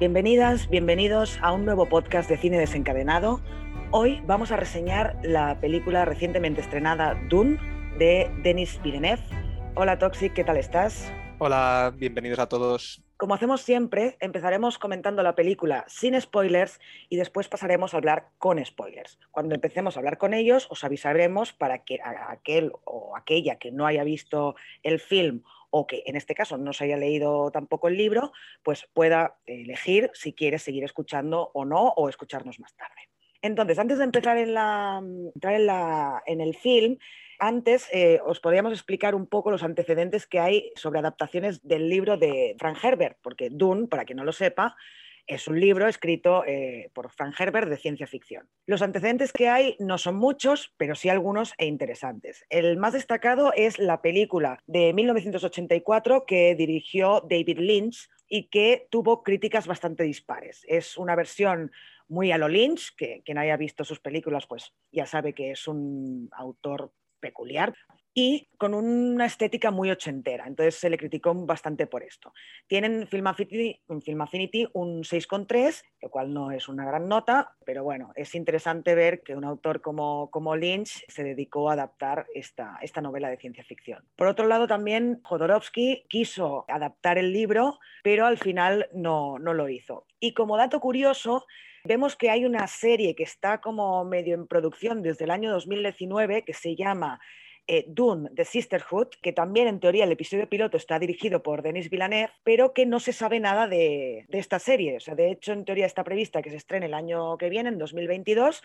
Bienvenidas, bienvenidos a un nuevo podcast de cine desencadenado. Hoy vamos a reseñar la película recientemente estrenada Dune de Denis Villeneuve. Hola Toxic, ¿qué tal estás? Hola, bienvenidos a todos. Como hacemos siempre, empezaremos comentando la película sin spoilers y después pasaremos a hablar con spoilers. Cuando empecemos a hablar con ellos, os avisaremos para que aquel o aquella que no haya visto el film o que en este caso no se haya leído tampoco el libro, pues pueda elegir si quiere seguir escuchando o no o escucharnos más tarde. Entonces, antes de empezar entrar en el film, antes eh, os podríamos explicar un poco los antecedentes que hay sobre adaptaciones del libro de Frank Herbert, porque Dune, para quien no lo sepa, es un libro escrito eh, por Frank Herbert de ciencia ficción. Los antecedentes que hay no son muchos, pero sí algunos e interesantes. El más destacado es la película de 1984 que dirigió David Lynch y que tuvo críticas bastante dispares. Es una versión muy a lo Lynch, que quien haya visto sus películas pues ya sabe que es un autor peculiar y con una estética muy ochentera. Entonces se le criticó bastante por esto. Tienen Film Affinity, en Film Affinity un 6,3, lo cual no es una gran nota, pero bueno, es interesante ver que un autor como, como Lynch se dedicó a adaptar esta, esta novela de ciencia ficción. Por otro lado, también Jodorowsky quiso adaptar el libro, pero al final no, no lo hizo. Y como dato curioso, Vemos que hay una serie que está como medio en producción desde el año 2019 que se llama eh, Dune The Sisterhood, que también en teoría el episodio piloto está dirigido por Denis Villeneuve, pero que no se sabe nada de, esta serie. O sea, de hecho, en teoría está prevista que se estrene el año que viene, en 2022,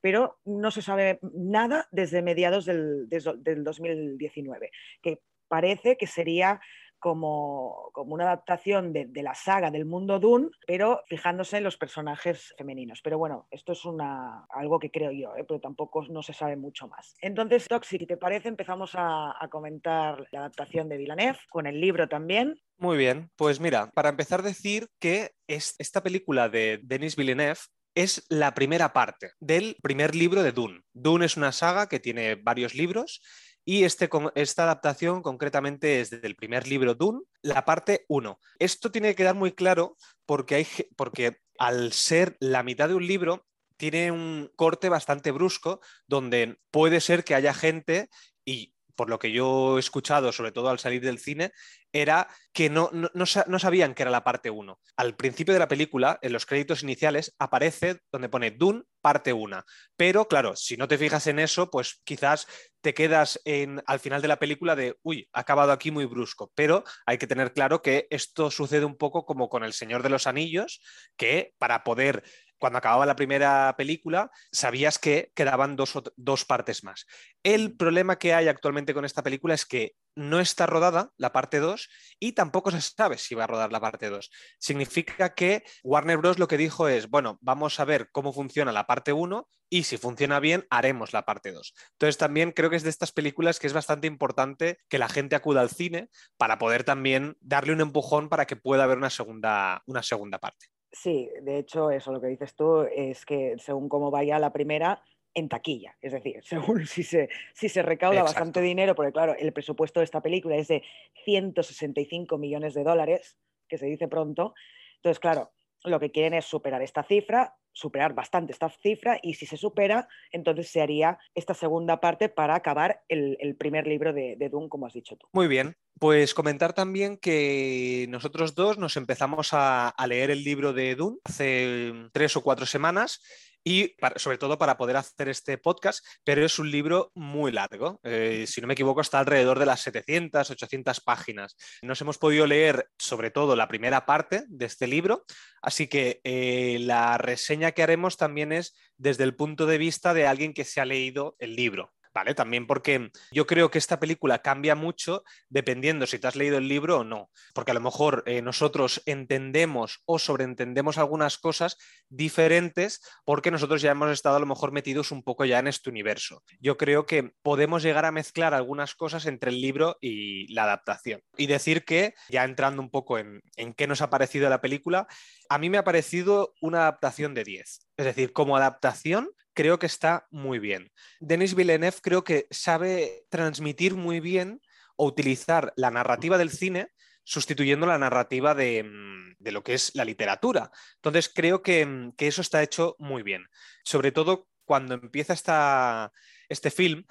pero no se sabe nada desde mediados del 2019, que parece que sería como, una adaptación de, la saga del mundo Dune, pero fijándose en los personajes femeninos. Pero bueno, esto es una, algo que creo yo, ¿eh? pero tampoco no se sabe mucho más. Entonces, Toxic, si te parece, empezamos a, comentar la adaptación de Villeneuve, con el libro también. Muy bien, pues mira, para empezar decir que esta película de Denis Villeneuve es la primera parte del primer libro de Dune. Dune es una saga que tiene varios libros y este, esta adaptación concretamente es del primer libro Dune, la parte 1. Esto tiene que quedar muy claro porque, hay, porque al ser la mitad de un libro, tiene un corte bastante brusco donde puede ser que haya gente y por lo que yo he escuchado, sobre todo al salir del cine, era que no, no, sabían que era la parte 1. Al principio de la película, en los créditos iniciales, aparece donde pone Dune parte 1. Pero claro, si no te fijas en eso, pues quizás te quedas en, al final de la película de, uy, ha acabado aquí muy brusco. Pero hay que tener claro que esto sucede un poco como con El Señor de los Anillos, que para poder cuando acababa la primera película, sabías que quedaban dos, dos partes más. El problema que hay actualmente con esta película es que no está rodada la parte 2 y tampoco se sabe si va a rodar la parte 2. Significa que Warner Bros. lo que dijo es, bueno, vamos a ver cómo funciona la parte 1 y si funciona bien, haremos la parte 2. Entonces también creo que es de estas películas que es bastante importante que la gente acuda al cine para poder también darle un empujón para que pueda haber una segunda, una segunda parte. Sí, de hecho, eso lo que dices tú es que según cómo vaya la primera, en taquilla. Es decir, según si se, si se recauda bastante dinero, porque claro, el presupuesto de esta película es de 165 millones de dólares, que se dice pronto. Entonces, claro, lo que quieren es superar esta cifra, superar bastante esta cifra, y si se supera, entonces se haría esta segunda parte para acabar el, primer libro de, de Doom, como has dicho tú. Muy bien, pues comentar también que nosotros dos nos empezamos a, leer el libro de Dune hace tres o cuatro semanas y sobre todo para poder hacer este podcast, pero es un libro muy largo. Eh, si no me equivoco, está alrededor de las 700, 800 páginas. Nos hemos podido leer sobre todo la primera parte de este libro, así que eh, la reseña que haremos también es desde el punto de vista de alguien que se ha leído el libro. También porque yo creo que esta película cambia mucho dependiendo si te has leído el libro o no, porque a lo mejor eh, nosotros entendemos o sobreentendemos algunas cosas diferentes porque nosotros ya hemos estado a lo mejor metidos un poco ya en este universo. Yo creo que podemos llegar a mezclar algunas cosas entre el libro y la adaptación. Y decir que, ya entrando un poco en, en qué nos ha parecido la película, a mí me ha parecido una adaptación de 10. Es decir, como adaptación creo que está muy bien. Denis Villeneuve creo que sabe transmitir muy bien o utilizar la narrativa del cine sustituyendo la narrativa de, mm, lo que es la literatura. Entonces creo que, que, eso está hecho muy bien. Sobre todo cuando empieza esta, este film,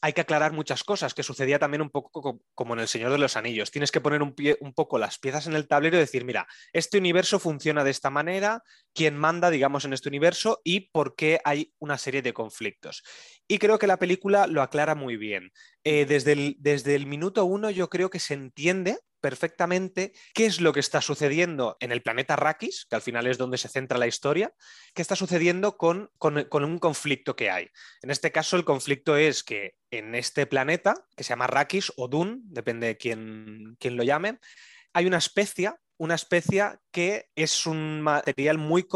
hay que aclarar muchas cosas, que sucedía también un poco como en El Señor de los Anillos. Tienes que poner un, poco las piezas en el tablero y decir, mira, este universo funciona de esta manera, quién manda, digamos, en este universo y por qué hay una serie de conflictos. Y creo que la película lo aclara muy bien. Eh, desde el minuto uno yo creo que se entiende perfectamente qué es lo que está sucediendo en el planeta Rakis, que al final es donde se centra la historia, qué está sucediendo con, con, un conflicto que hay. En este caso, el conflicto es que en este planeta, que se llama Rakis o Dun, depende de quién, quién lo llame, hay una especie una especie que es un material muy,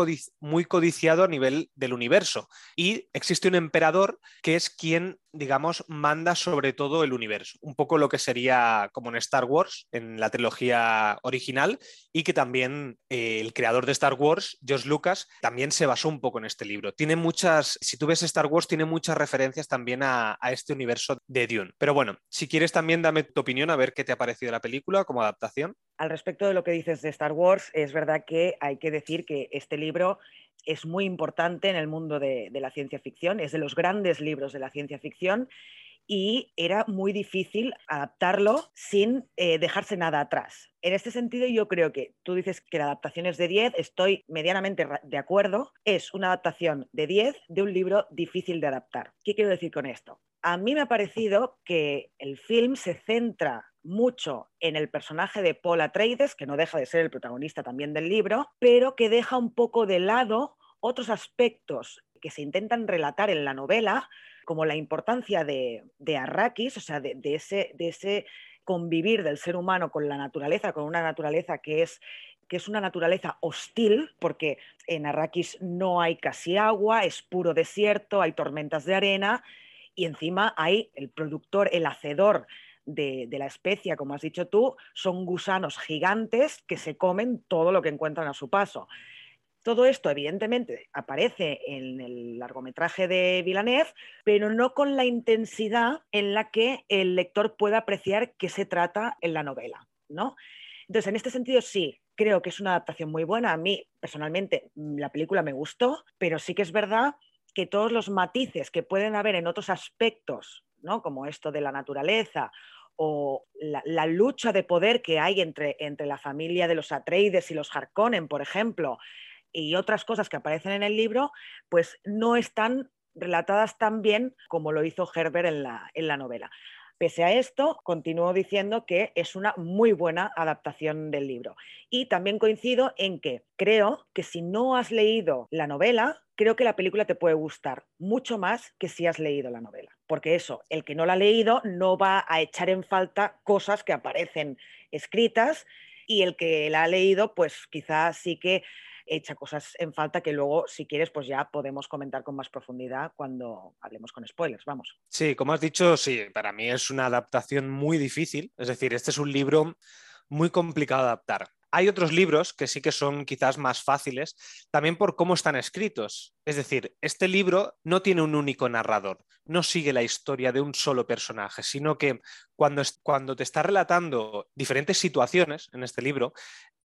muy codiciado a nivel del universo. Y existe un emperador que es quien, digamos, manda sobre todo el universo. Un poco lo que sería como en Star Wars, en la trilogía original, y que también eh, el creador de Star Wars, George Lucas, también se basó un poco en este libro. Tiene muchas, si tú ves Star Wars, tiene muchas referencias también a, a este universo de Dune. Pero bueno, si quieres también dame tu opinión a ver qué te ha parecido la película como adaptación. Al respecto de lo que dices de Star Wars, es verdad que hay que decir que este libro es muy importante en el mundo de, la ciencia ficción, es de los grandes libros de la ciencia ficción y era muy difícil adaptarlo sin eh, dejarse nada atrás. En este sentido, yo creo que tú dices que la adaptación es de 10, estoy medianamente de acuerdo, es una adaptación de 10 de un libro difícil de adaptar. ¿Qué quiero decir con esto? A mí me ha parecido que el film se centra mucho en el personaje de Paul Atreides, que no deja de ser el protagonista también del libro, pero que deja un poco de lado otros aspectos que se intentan relatar en la novela, como la importancia de, Arrakis, o sea, de, ese, de ese convivir del ser humano con la naturaleza, con una naturaleza que es que es una naturaleza hostil, porque en Arrakis no hay casi agua, es puro desierto, hay tormentas de arena, y encima hay el productor, el hacedor de, la especie, como has dicho tú, son gusanos gigantes que se comen todo lo que encuentran a su paso. Todo esto, evidentemente, aparece en el largometraje de Villeneuve, pero no con la intensidad en la que el lector pueda apreciar qué se trata en la novela. ¿no? Entonces, en este sentido, sí, creo que es una adaptación muy buena. A mí, personalmente, la película me gustó, pero sí que es verdad que todos los matices que pueden haber en otros aspectos, ¿no? como esto de la naturaleza o la, lucha de poder que hay entre, entre, la familia de los Atreides y los Harkonnen, por ejemplo, y otras cosas que aparecen en el libro, pues no están relatadas tan bien como lo hizo Herbert en la, en la novela. Pese a esto, continúo diciendo que es una muy buena adaptación del libro. Y también coincido en que creo que si no has leído la novela, creo que la película te puede gustar mucho más que si has leído la novela. Porque eso, el que no la ha leído no va a echar en falta cosas que aparecen escritas y el que la ha leído, pues quizás sí que echa cosas en falta que luego, si quieres, pues ya podemos comentar con más profundidad cuando hablemos con spoilers, vamos. Sí, como has dicho, sí, para mí es una adaptación muy difícil, es decir, este es un libro muy complicado de adaptar. Hay otros libros que sí que son quizás más fáciles, también por cómo están escritos. Es decir, este libro no tiene un único narrador, no sigue la historia de un solo personaje, sino que cuando, cuando te está relatando diferentes situaciones en este libro,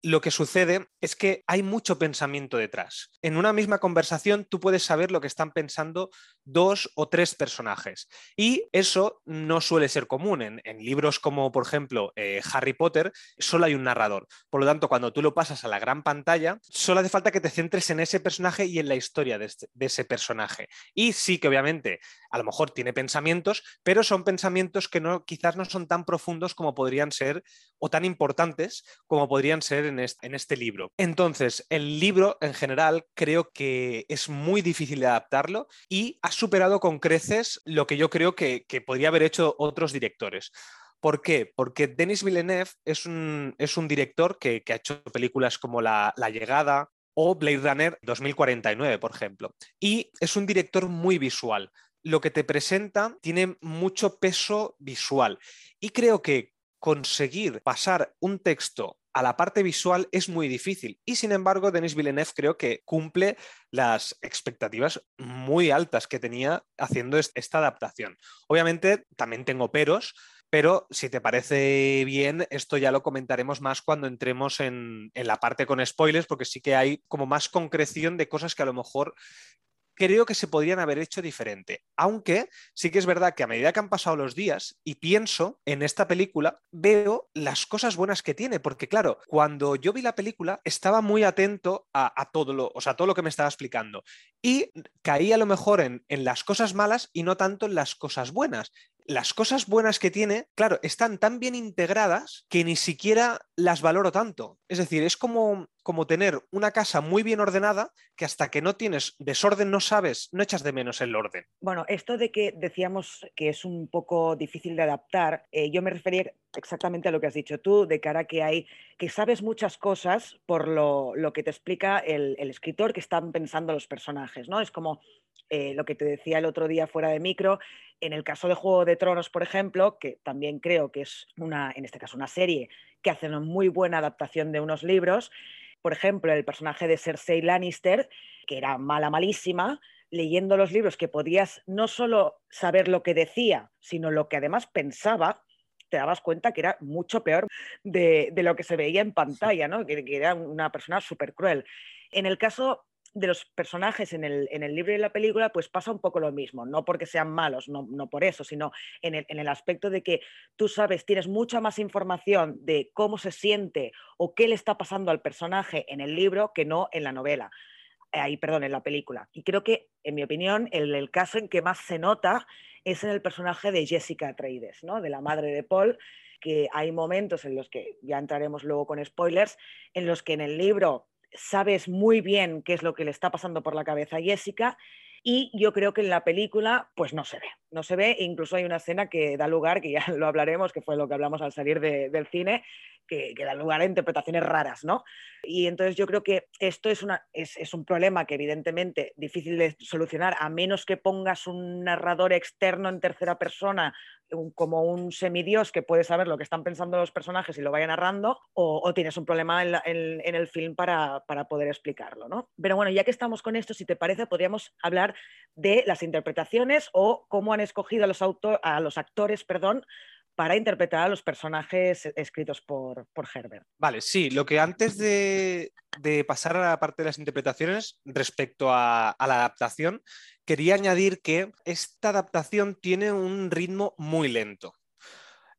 lo que sucede es que hay mucho pensamiento detrás. En una misma conversación tú puedes saber lo que están pensando dos o tres personajes. Y eso no suele ser común. En, libros como, por ejemplo, eh, Harry Potter, solo hay un narrador. Por lo tanto, cuando tú lo pasas a la gran pantalla, solo hace falta que te centres en ese personaje y en la historia de, este, ese personaje. Y sí que obviamente a lo mejor tiene pensamientos, pero son pensamientos que no, quizás no son tan profundos como podrían ser o tan importantes como podrían ser en este libro. Entonces, el libro en general creo que es muy difícil de adaptarlo y ha superado con creces lo que yo creo que, podría haber hecho otros directores. ¿Por qué? Porque Denis Villeneuve es un, director que, ha hecho películas como la Llegada, o Blade Runner 2049, por ejemplo. Y es un director muy visual lo que te presenta tiene mucho peso visual. Y creo que conseguir pasar un texto a la parte visual es muy difícil. Y sin embargo, Denis Villeneuve creo que cumple las expectativas muy altas que tenía haciendo esta adaptación. Obviamente, también tengo peros, pero si te parece bien, esto ya lo comentaremos más cuando entremos en, en la parte con spoilers, porque sí que hay como más concreción de cosas que a lo mejor creo que se podrían haber hecho diferente. Aunque sí que es verdad que a medida que han pasado los días y pienso en esta película, veo las cosas buenas que tiene. Porque, claro, cuando yo vi la película, estaba muy atento a, todo, lo, o sea, todo lo que me estaba explicando. Y caí a lo mejor en, en las cosas malas y no tanto en las cosas buenas las cosas buenas que tiene, claro, están tan bien integradas que ni siquiera las valoro tanto. Es decir, es como, como tener una casa muy bien ordenada que hasta que no tienes desorden no sabes, no echas de menos el orden. Bueno, esto de que decíamos que es un poco difícil de adaptar, eh, yo me refería exactamente a lo que has dicho tú, de cara que hay, que sabes muchas cosas por lo, que te explica el, el, escritor que están pensando los personajes, ¿no? Es como eh, lo que te decía el otro día fuera de micro, en el caso de Juego de Tronos, por ejemplo, que también creo que es una, en este caso, una serie que hace una muy buena adaptación de unos libros, por ejemplo, el personaje de Cersei Lannister, que era mala, malísima, leyendo los libros que podías no solo saber lo que decía, sino lo que además pensaba, te dabas cuenta que era mucho peor de, lo que se veía en pantalla, ¿no? que, que era una persona súper cruel. En el caso de los personajes en el, en el libro y en la película, pues pasa un poco lo mismo, no porque sean malos, no, no por eso, sino en el, en el, aspecto de que tú sabes, tienes mucha más información de cómo se siente o qué le está pasando al personaje en el libro que no en la novela. Ahí, perdón, en la película. Y creo que, en mi opinión, el, el caso en que más se nota es en el personaje de Jessica Atreides, ¿no? de la madre de Paul, que hay momentos en los que, ya entraremos luego con spoilers, en los que en el libro sabes muy bien qué es lo que le está pasando por la cabeza a Jessica y yo creo que en la película pues no se ve, no se ve, incluso hay una escena que da lugar, que ya lo hablaremos, que fue lo que hablamos al salir del cine, que, da lugar a interpretaciones raras, ¿no? Y entonces yo creo que esto es, una, es, es, un problema que evidentemente difícil de solucionar, a menos que pongas un narrador externo en tercera persona como un semidios que puede saber lo que están pensando los personajes y lo vaya narrando, o, tienes un problema en, el film para, poder explicarlo. ¿no? Pero bueno, ya que estamos con esto, si te parece, podríamos hablar de las interpretaciones o cómo han escogido a los, a los actores perdón, para interpretar a los personajes escritos por, por Herbert. Vale, sí, lo que antes de, pasar a la parte de las interpretaciones respecto a, la adaptación, quería añadir que esta adaptación tiene un ritmo muy lento.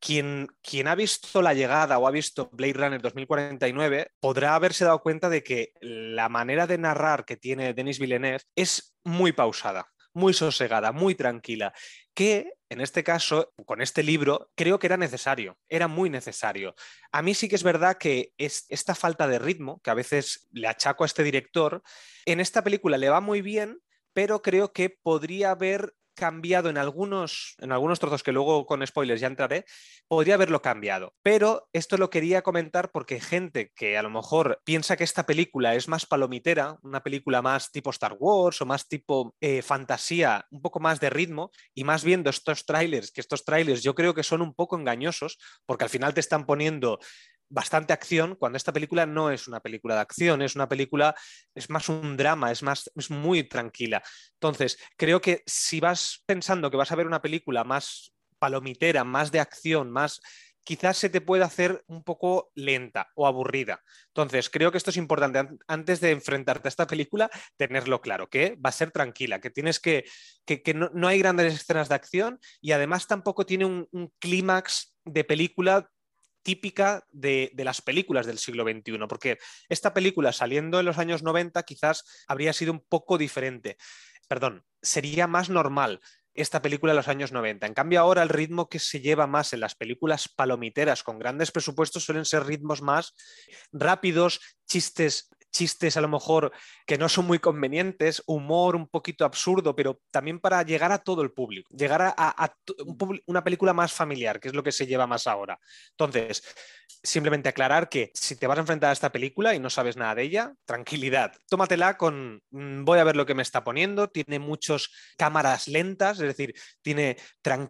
Quien, ha visto La llegada o ha visto Blade Runner 2049 podrá haberse dado cuenta de que la manera de narrar que tiene Denis Villeneuve es muy pausada muy sosegada, muy tranquila, que en este caso, con este libro, creo que era necesario, era muy necesario. A mí sí que es verdad que es esta falta de ritmo, que a veces le achaco a este director, en esta película le va muy bien, pero creo que podría haber cambiado en algunos, en algunos trozos que luego con spoilers ya entraré, podría haberlo cambiado. Pero esto lo quería comentar porque gente que a lo mejor piensa que esta película es más palomitera, una película más tipo Star Wars o más tipo eh, fantasía, un poco más de ritmo, y más viendo estos trailers, que estos trailers yo creo que son un poco engañosos, porque al final te están poniendo bastante acción cuando esta película no es una película de acción, es una película, es más un drama, es más, es muy tranquila. Entonces, creo que si vas pensando que vas a ver una película más palomitera, más de acción, más quizás se te puede hacer un poco lenta o aburrida. Entonces, creo que esto es importante antes de enfrentarte a esta película, tenerlo claro, que va a ser tranquila, que tienes que, que, no, hay grandes escenas de acción y además tampoco tiene un clímax de película típica de, las películas del siglo XXI, porque esta película saliendo en los años 90 quizás habría sido un poco diferente. Perdón, sería más normal esta película de los años 90. En cambio, ahora el ritmo que se lleva más en las películas palomiteras con grandes presupuestos suelen ser ritmos más rápidos, chistes chistes a lo mejor que no son muy convenientes, humor un poquito absurdo, pero también para llegar a todo el público, llegar a, una película más familiar, que es lo que se lleva más ahora. Entonces, simplemente aclarar que si te vas a enfrentar a esta película y no sabes nada de ella, tranquilidad, tómatela con mm, voy a ver lo que me está poniendo, tiene muchas cámaras lentas, es decir, tiene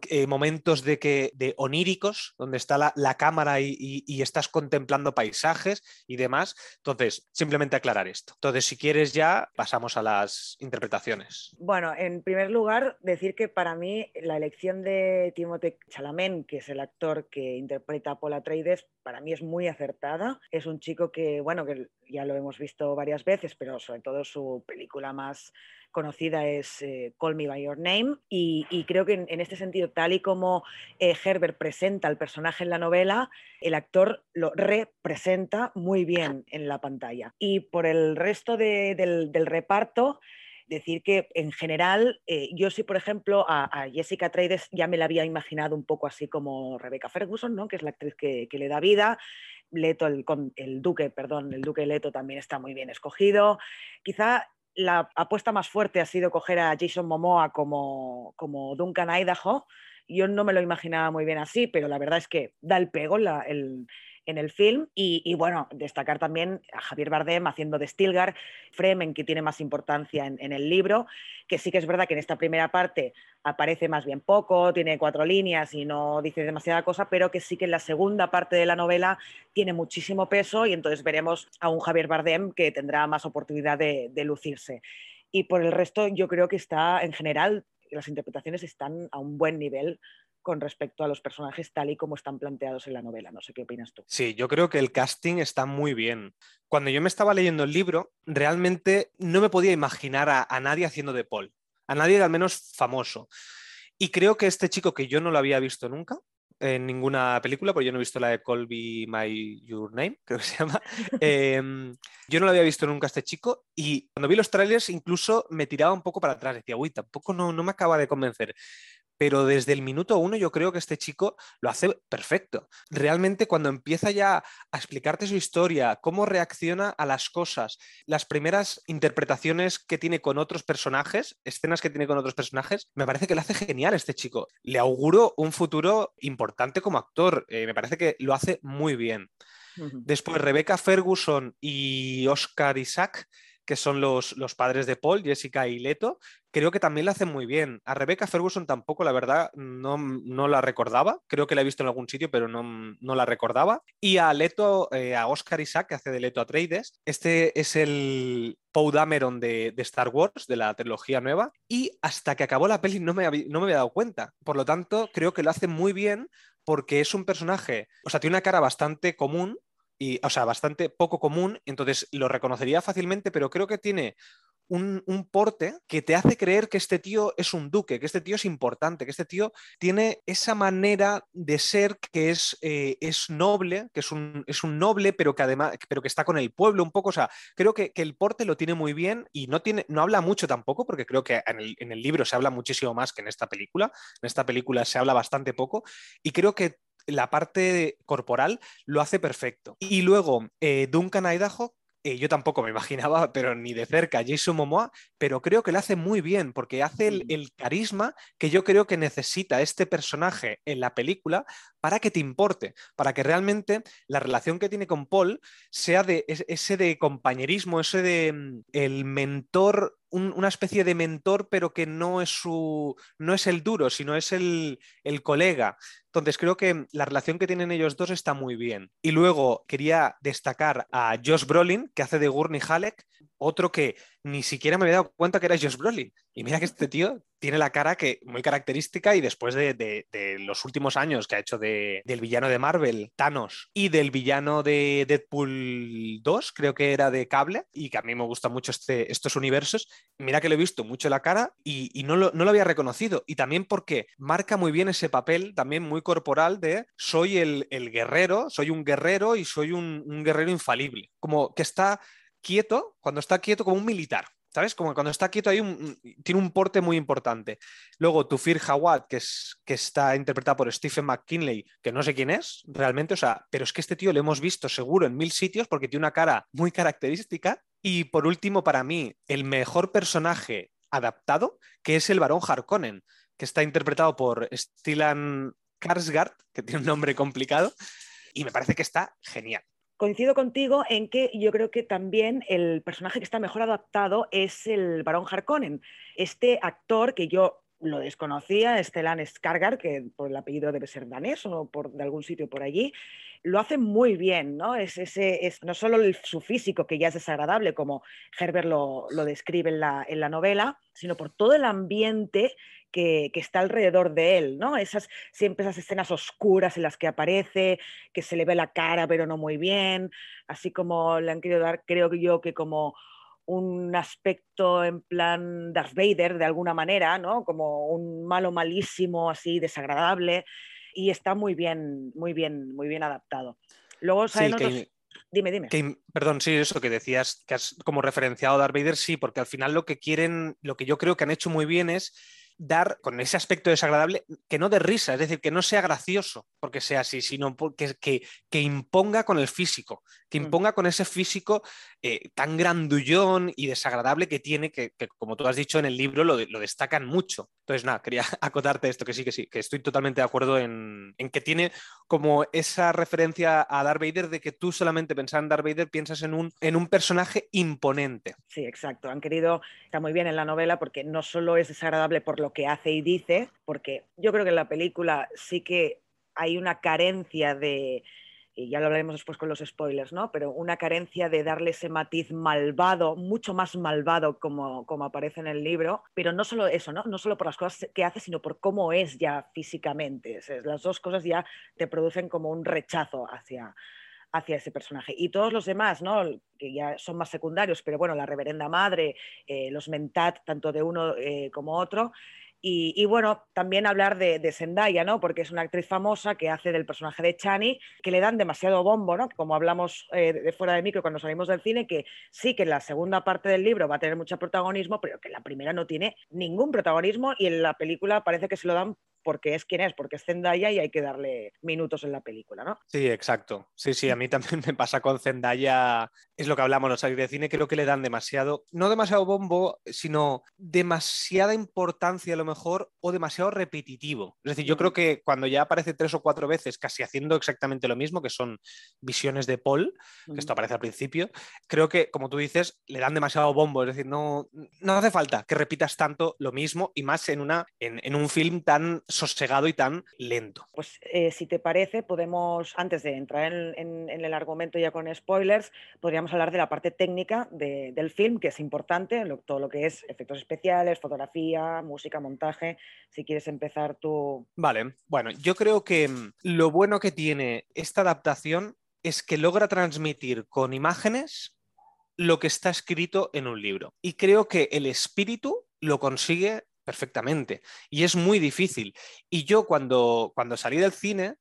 eh, momentos de, que, de oníricos, donde está la, cámara y, y estás contemplando paisajes y demás. Entonces, simplemente aclarar esto. Entonces, si quieres ya, pasamos a las interpretaciones. Bueno, en primer lugar, decir que para mí la elección de Timothée Chalamet, que es el actor que interpreta a Paul Atreides, para mí es muy acertada. Es un chico que, bueno, que ya lo hemos visto varias veces, pero sobre todo su película más conocida es eh, Call Me By Your Name y, creo que en, este sentido, tal y como eh, Herbert presenta al personaje en la novela, el actor lo representa muy bien en la pantalla. Y por el resto del, reparto, decir que en general, eh, yo sí, por ejemplo, a, Jessica Trades ya me la había imaginado un poco así como Rebecca Ferguson, ¿no? que es la actriz que, le da vida. Leto, el, el, duque, perdón, el duque Leto también está muy bien escogido. Quizá la apuesta más fuerte ha sido coger a Jason Momoa como, como Duncan Idaho. Yo no me lo imaginaba muy bien así, pero la verdad es que da el pego el, en el film. Y, bueno, destacar también a Javier Bardem haciendo de Stilgar, Fremen, que tiene más importancia en, el libro, que sí que es verdad que en esta primera parte aparece más bien poco, tiene cuatro líneas y no dice demasiada cosa, pero que sí que en la segunda parte de la novela tiene muchísimo peso y entonces veremos a un Javier Bardem que tendrá más oportunidad de, de lucirse. Y por el resto, yo creo que está en general las interpretaciones están a un buen nivel con respecto a los personajes tal y como están planteados en la novela. No sé qué opinas tú. Sí, yo creo que el casting está muy bien. Cuando yo me estaba leyendo el libro, realmente no me podía imaginar a, nadie haciendo de Paul, a nadie al menos famoso. Y creo que este chico que yo no lo había visto nunca, en ninguna película, porque yo no he visto la de Colby My Your Name, creo que se llama. Em, yo no lo había visto nunca este chico y cuando vi los trailers incluso me tiraba un poco para atrás, decía, uy, tampoco no, no me acaba de convencer pero desde el minuto uno yo creo que este chico lo hace perfecto. Realmente cuando empieza ya a explicarte su historia, cómo reacciona a las cosas, las primeras interpretaciones que tiene con otros personajes, escenas que tiene con otros personajes, me parece que lo hace genial este chico. Le auguro un futuro importante como actor, eh, me parece que lo hace muy bien. Después Rebecca Ferguson y Oscar Isaac que son los, los, padres de Paul, Jessica y Leto, creo que también la hacen muy bien. A Rebecca Ferguson tampoco, la verdad, no, no la recordaba. Creo que la he visto en algún sitio, pero no, no la recordaba. Y a Leto, eh, a Oscar Isaac, que hace de Leto Atreides. Este es el Poe Dameron de, de, Star Wars, de la trilogía nueva. Y hasta que acabó la peli no me, no me había dado cuenta. Por lo tanto, creo que lo hace muy bien porque es un personaje, o sea, tiene una cara bastante común, y, o sea, bastante poco común, entonces lo reconocería fácilmente, pero creo que tiene un, porte que te hace creer que este tío es un duque, que este tío es importante, que este tío tiene esa manera de ser que es, eh, es noble, que es un, es un, noble, pero que además, pero que está con el pueblo un poco. O sea, creo que, el porte lo tiene muy bien y no, tiene, no habla mucho tampoco, porque creo que en el, en el libro se habla muchísimo más que en esta película. En esta película se habla bastante poco y creo que la parte corporal lo hace perfecto. Y luego, eh, Duncan Idaho, eh, yo tampoco me imaginaba, pero ni de cerca, Jason Momoa, pero creo que lo hace muy bien porque hace el, el, carisma que yo creo que necesita este personaje en la película para que te importe, para que realmente la relación que tiene con Paul sea de ese de compañerismo, ese de mm, el mentor una especie de mentor, pero que no es su. no es el duro, sino es el, el, colega. Entonces creo que la relación que tienen ellos dos está muy bien. Y luego quería destacar a Josh Brolin, que hace de Gurney Halleck, otro que ni siquiera me había dado cuenta que era Josh Brolin. Y mira que este tío tiene la cara que muy característica y después de, los últimos años que ha hecho del villano de Marvel, Thanos, y del villano de Deadpool 2, creo que era de Cable, y que a mí me gustan mucho este, estos universos, mira que le he visto mucho la cara y, no, lo, no, lo, había reconocido. Y también porque marca muy bien ese papel, también muy corporal de soy el, guerrero, soy un guerrero y soy un guerrero infalible. Como que está quieto, cuando está quieto como un militar. ¿Sabes? Como cuando está quieto ahí tiene un porte muy importante. Luego Tufir Hawad, que, es, que está interpretado por Stephen McKinley, que no sé quién es realmente, o sea, pero es que este tío lo hemos visto seguro en mil sitios porque tiene una cara muy característica. Y por último, para mí, el mejor personaje adaptado, que es el varón Harkonnen, que está interpretado por Stellan Karsgaard, que tiene un nombre complicado, y me parece que está genial coincido contigo en que yo creo que también el personaje que está mejor adaptado es el varón Harkonnen, este actor que yo lo desconocía, Stellan Skargar, que por el apellido debe ser danés o por, de algún sitio por allí, lo hace muy bien, ¿no? Es, ese, es no solo su físico, que ya es desagradable, como Herbert lo, describe en la, en la, novela, sino por todo el ambiente que, que, está alrededor de él, ¿no? Esas, siempre esas escenas oscuras en las que aparece, que se le ve la cara, pero no muy bien, así como le han querido dar, creo yo, que como un aspecto en plan Darth Vader de alguna manera, ¿no? Como un malo malísimo, así desagradable, y está muy bien, muy bien, muy bien adaptado. Luego salen Dime, dime. perdón, sí, eso que decías, que has como referenciado a Darth Vader, sí, porque al final lo que quieren, lo que yo creo que han hecho muy bien es dar con ese aspecto desagradable que no de risa, es decir, que no sea gracioso porque sea así, sino porque, que, que imponga con el físico, que mm. imponga con ese físico eh, tan grandullón y desagradable que tiene, que, como tú has dicho en el libro lo, lo, destacan mucho. Entonces, nada, quería acotarte esto, que sí, que sí, que estoy totalmente de acuerdo en, en que tiene como esa referencia a Darth Vader de que tú solamente pensando en Darth Vader piensas en un, en un personaje imponente. Sí, exacto. Han querido, está muy bien en la novela porque no solo es desagradable por lo que hace y dice, porque yo creo que en la película sí que hay una carencia de, y ya lo hablaremos después con los spoilers, ¿no? Pero una carencia de darle ese matiz malvado, mucho más malvado como, como aparece en el libro, pero no solo eso, ¿no? No solo por las cosas que hace, sino por cómo es ya físicamente. las dos cosas ya te producen como un rechazo hacia, hacia ese personaje. Y todos los demás, ¿no? que ya son más secundarios, pero bueno, la reverenda madre, eh, los mentat, tanto de uno eh, como otro. Y, bueno, también hablar de, de, Zendaya, ¿no? Porque es una actriz famosa que hace del personaje de Chani, que le dan demasiado bombo, ¿no? Como hablamos eh, de fuera de micro cuando salimos del cine, que sí que en la segunda parte del libro va a tener mucho protagonismo, pero que en la primera no tiene ningún protagonismo y en la película parece que se lo dan porque es quien es, porque es Zendaya y hay que darle minutos en la película, ¿no? Sí, exacto. Sí, sí, a mí también me pasa con Zendaya, es lo que hablamos los salir de cine, creo que le dan demasiado, no demasiado bombo, sino demasiada importancia a lo mejor o demasiado repetitivo. Es decir, yo creo que cuando ya aparece tres o cuatro veces casi haciendo exactamente lo mismo, que son visiones de Paul, que esto aparece al principio, creo que, como tú dices, le dan demasiado bombo, es decir, no, no hace falta que repitas tanto lo mismo y más en, una, en un film tan sosegado y tan lento. Pues eh, si te parece, podemos, antes de entrar en, el argumento ya con spoilers, podríamos hablar de la parte técnica del film, que es importante, todo lo que es efectos especiales, fotografía, música, montaje. Si quieres empezar tú. Vale, bueno, yo creo que mm, lo bueno que tiene esta adaptación es que logra transmitir con imágenes lo que está escrito en un libro. Y creo que el espíritu lo consigue perfectamente. Y es muy difícil. Y yo cuando, cuando salí del cine,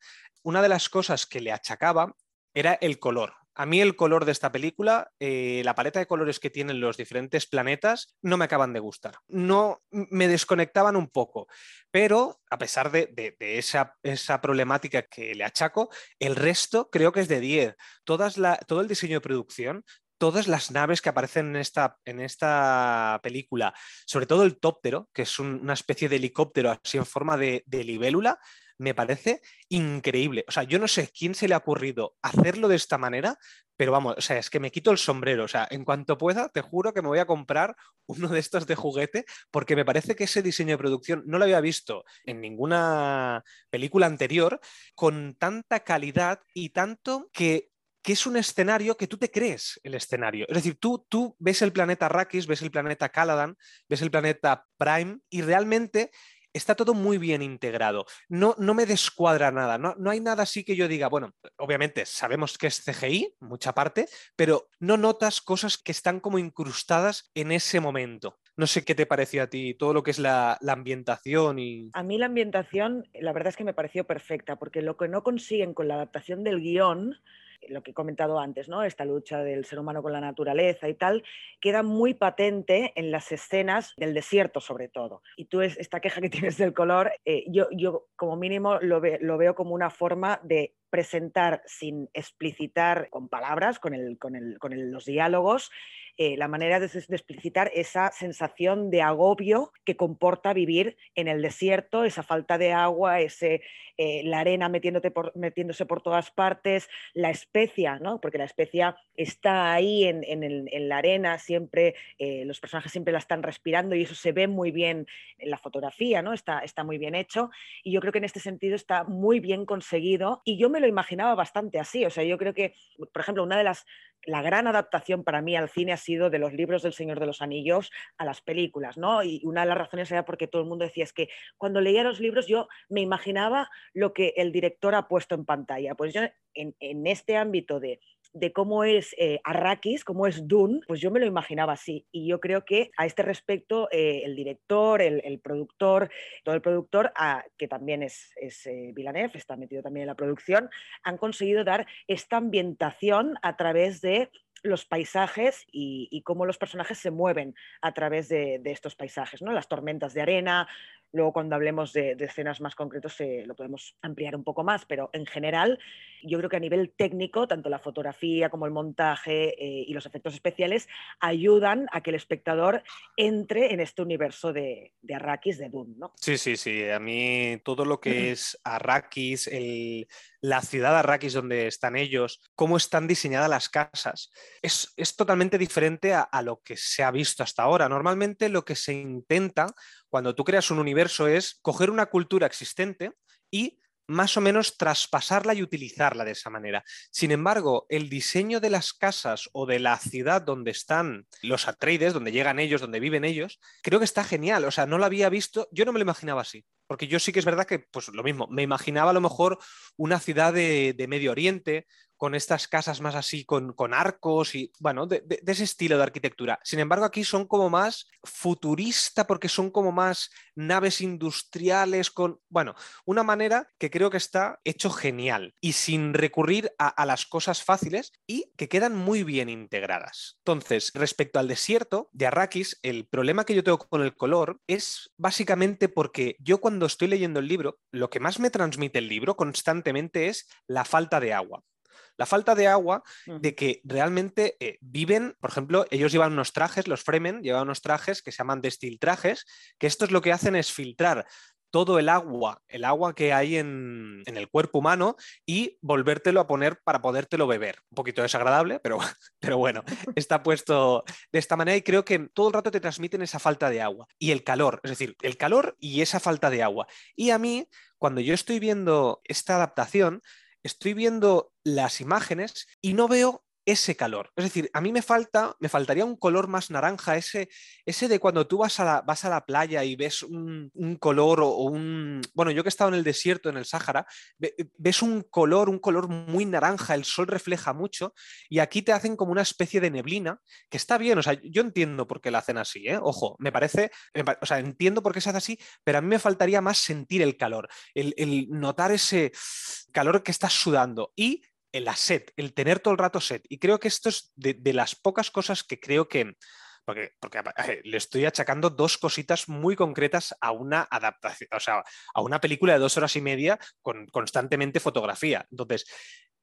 una de las cosas que le achacaba era el color. A mí el color de esta película, eh, la paleta de colores que tienen los diferentes planetas, no me acaban de gustar. No me desconectaban un poco, pero a pesar de, esa, esa, problemática que le achaco, el resto creo que es de 10. Todas la, todo el diseño de producción, todas las naves que aparecen en esta, en esta película, sobre todo el tóptero, que es una especie de helicóptero así en forma de, libélula, me parece increíble. O sea, yo no sé quién se le ha ocurrido hacerlo de esta manera, pero vamos, o sea, es que me quito el sombrero. O sea, en cuanto pueda, te juro que me voy a comprar uno de estos de juguete, porque me parece que ese diseño de producción no lo había visto en ninguna película anterior, con tanta calidad y tanto que que es un escenario que tú te crees el escenario. Es decir, tú, tú ves el planeta Arrakis, ves el planeta Caladan, ves el planeta Prime y realmente está todo muy bien integrado. No, no me descuadra nada. No, no, hay nada así que yo diga, bueno, obviamente sabemos que es CGI, mucha parte, pero no notas cosas que están como incrustadas en ese momento. No sé qué te pareció a ti, todo lo que es la, la, ambientación y... A mí la ambientación, la verdad es que me pareció perfecta, porque lo que no consiguen con la adaptación del guion lo que he comentado antes, ¿no? esta lucha del ser humano con la naturaleza y tal, queda muy patente en las escenas del desierto sobre todo. Y tú esta queja que tienes del color, eh, yo, yo como mínimo lo, lo veo como una forma de presentar sin explicitar con palabras, con, los diálogos, eh, la manera de, explicitar esa sensación de agobio que comporta vivir en el desierto, esa falta de agua, ese, eh, la arena metiéndose por todas partes, la especia, ¿no? porque la especia está ahí en, la arena, siempre, eh, los personajes siempre la están respirando y eso se ve muy bien en la fotografía, ¿no? está, está muy bien hecho y yo creo que en este sentido está muy bien conseguido y yo me lo imaginaba bastante así, o sea, yo creo que, por ejemplo, una de las la gran adaptación para mí al cine ha sido de los libros del Señor de los Anillos a las películas, ¿no? Y una de las razones era porque todo el mundo decía es que cuando leía los libros yo me imaginaba lo que el director ha puesto en pantalla. Pues yo en este ámbito de de cómo es eh, Arrakis, cómo es Dune, pues yo me lo imaginaba así. Y yo creo que a este respecto, eh, el director, el, productor, todo el productor, ah, que también es, es eh, está metido también en la producción, han conseguido dar esta ambientación a través de los paisajes y, cómo los personajes se mueven a través de, estos paisajes, ¿no? Las tormentas de arena, luego cuando hablemos de, escenas más concretas lo podemos ampliar un poco más, pero en general yo creo que a nivel técnico, tanto la fotografía como el montaje eh, y los efectos especiales ayudan a que el espectador entre en este universo de, Arrakis, de Dune, ¿no? Sí, sí, sí. A mí todo lo que es Arrakis, la ciudad Arrakis donde están ellos, cómo están diseñadas las casas, es, totalmente diferente a, a lo que se ha visto hasta ahora. Normalmente lo que se intenta cuando tú creas un universo es coger una cultura existente y más o menos traspasarla y utilizarla de esa manera. Sin embargo, el diseño de las casas o de la ciudad donde están los Atreides, donde llegan ellos, donde viven ellos, creo que está genial. O sea, no lo había visto, yo no me lo imaginaba así. Porque yo sí que es verdad que, pues lo mismo, me imaginaba a lo mejor una ciudad de, de Medio Oriente, con estas casas más así, con, con arcos y, bueno, de, ese estilo de arquitectura. Sin embargo, aquí son como más futurista porque son como más naves industriales con, bueno, una manera que creo que está hecho genial y sin recurrir a, a las cosas fáciles y que quedan muy bien integradas. Entonces, respecto al desierto de Arrakis, el problema que yo tengo con el color es básicamente porque yo cuando estoy leyendo el libro, lo que más me transmite el libro constantemente es la falta de agua. La falta de agua, de que realmente eh, viven, por ejemplo, ellos llevan unos trajes, los Fremen llevan unos trajes que se llaman destiltrajes, que estos lo que hacen es filtrar todo el agua, el agua que hay en, el cuerpo humano y volvértelo a poner para podértelo beber. Un poquito desagradable, pero, pero bueno, está puesto de esta manera y creo que todo el rato te transmiten esa falta de agua y el calor, es decir, el calor y esa falta de agua. Y a mí, cuando yo estoy viendo esta adaptación, estoy viendo las imágenes y no veo ese calor. Es decir, a mí me falta, me faltaría un color más naranja, ese, ese de cuando tú vas a la, vas a la playa y ves un, color o, un... Bueno, yo que he estado en el desierto, en el Sáhara, ves un color, un color muy naranja, el sol refleja mucho y aquí te hacen como una especie de neblina, que está bien, o sea, yo entiendo por qué la hacen así, ¿eh? Ojo, me parece, o sea, entiendo por qué se hace así, pero a mí me faltaría más sentir el calor, el, el notar ese calor que estás sudando y sed, el tener todo el rato sed. Y creo que esto es de, las pocas cosas que creo que, porque, porque, le estoy achacando dos cositas muy concretas a una adaptación, o sea, a una película de dos horas y media con constantemente fotografía. Entonces,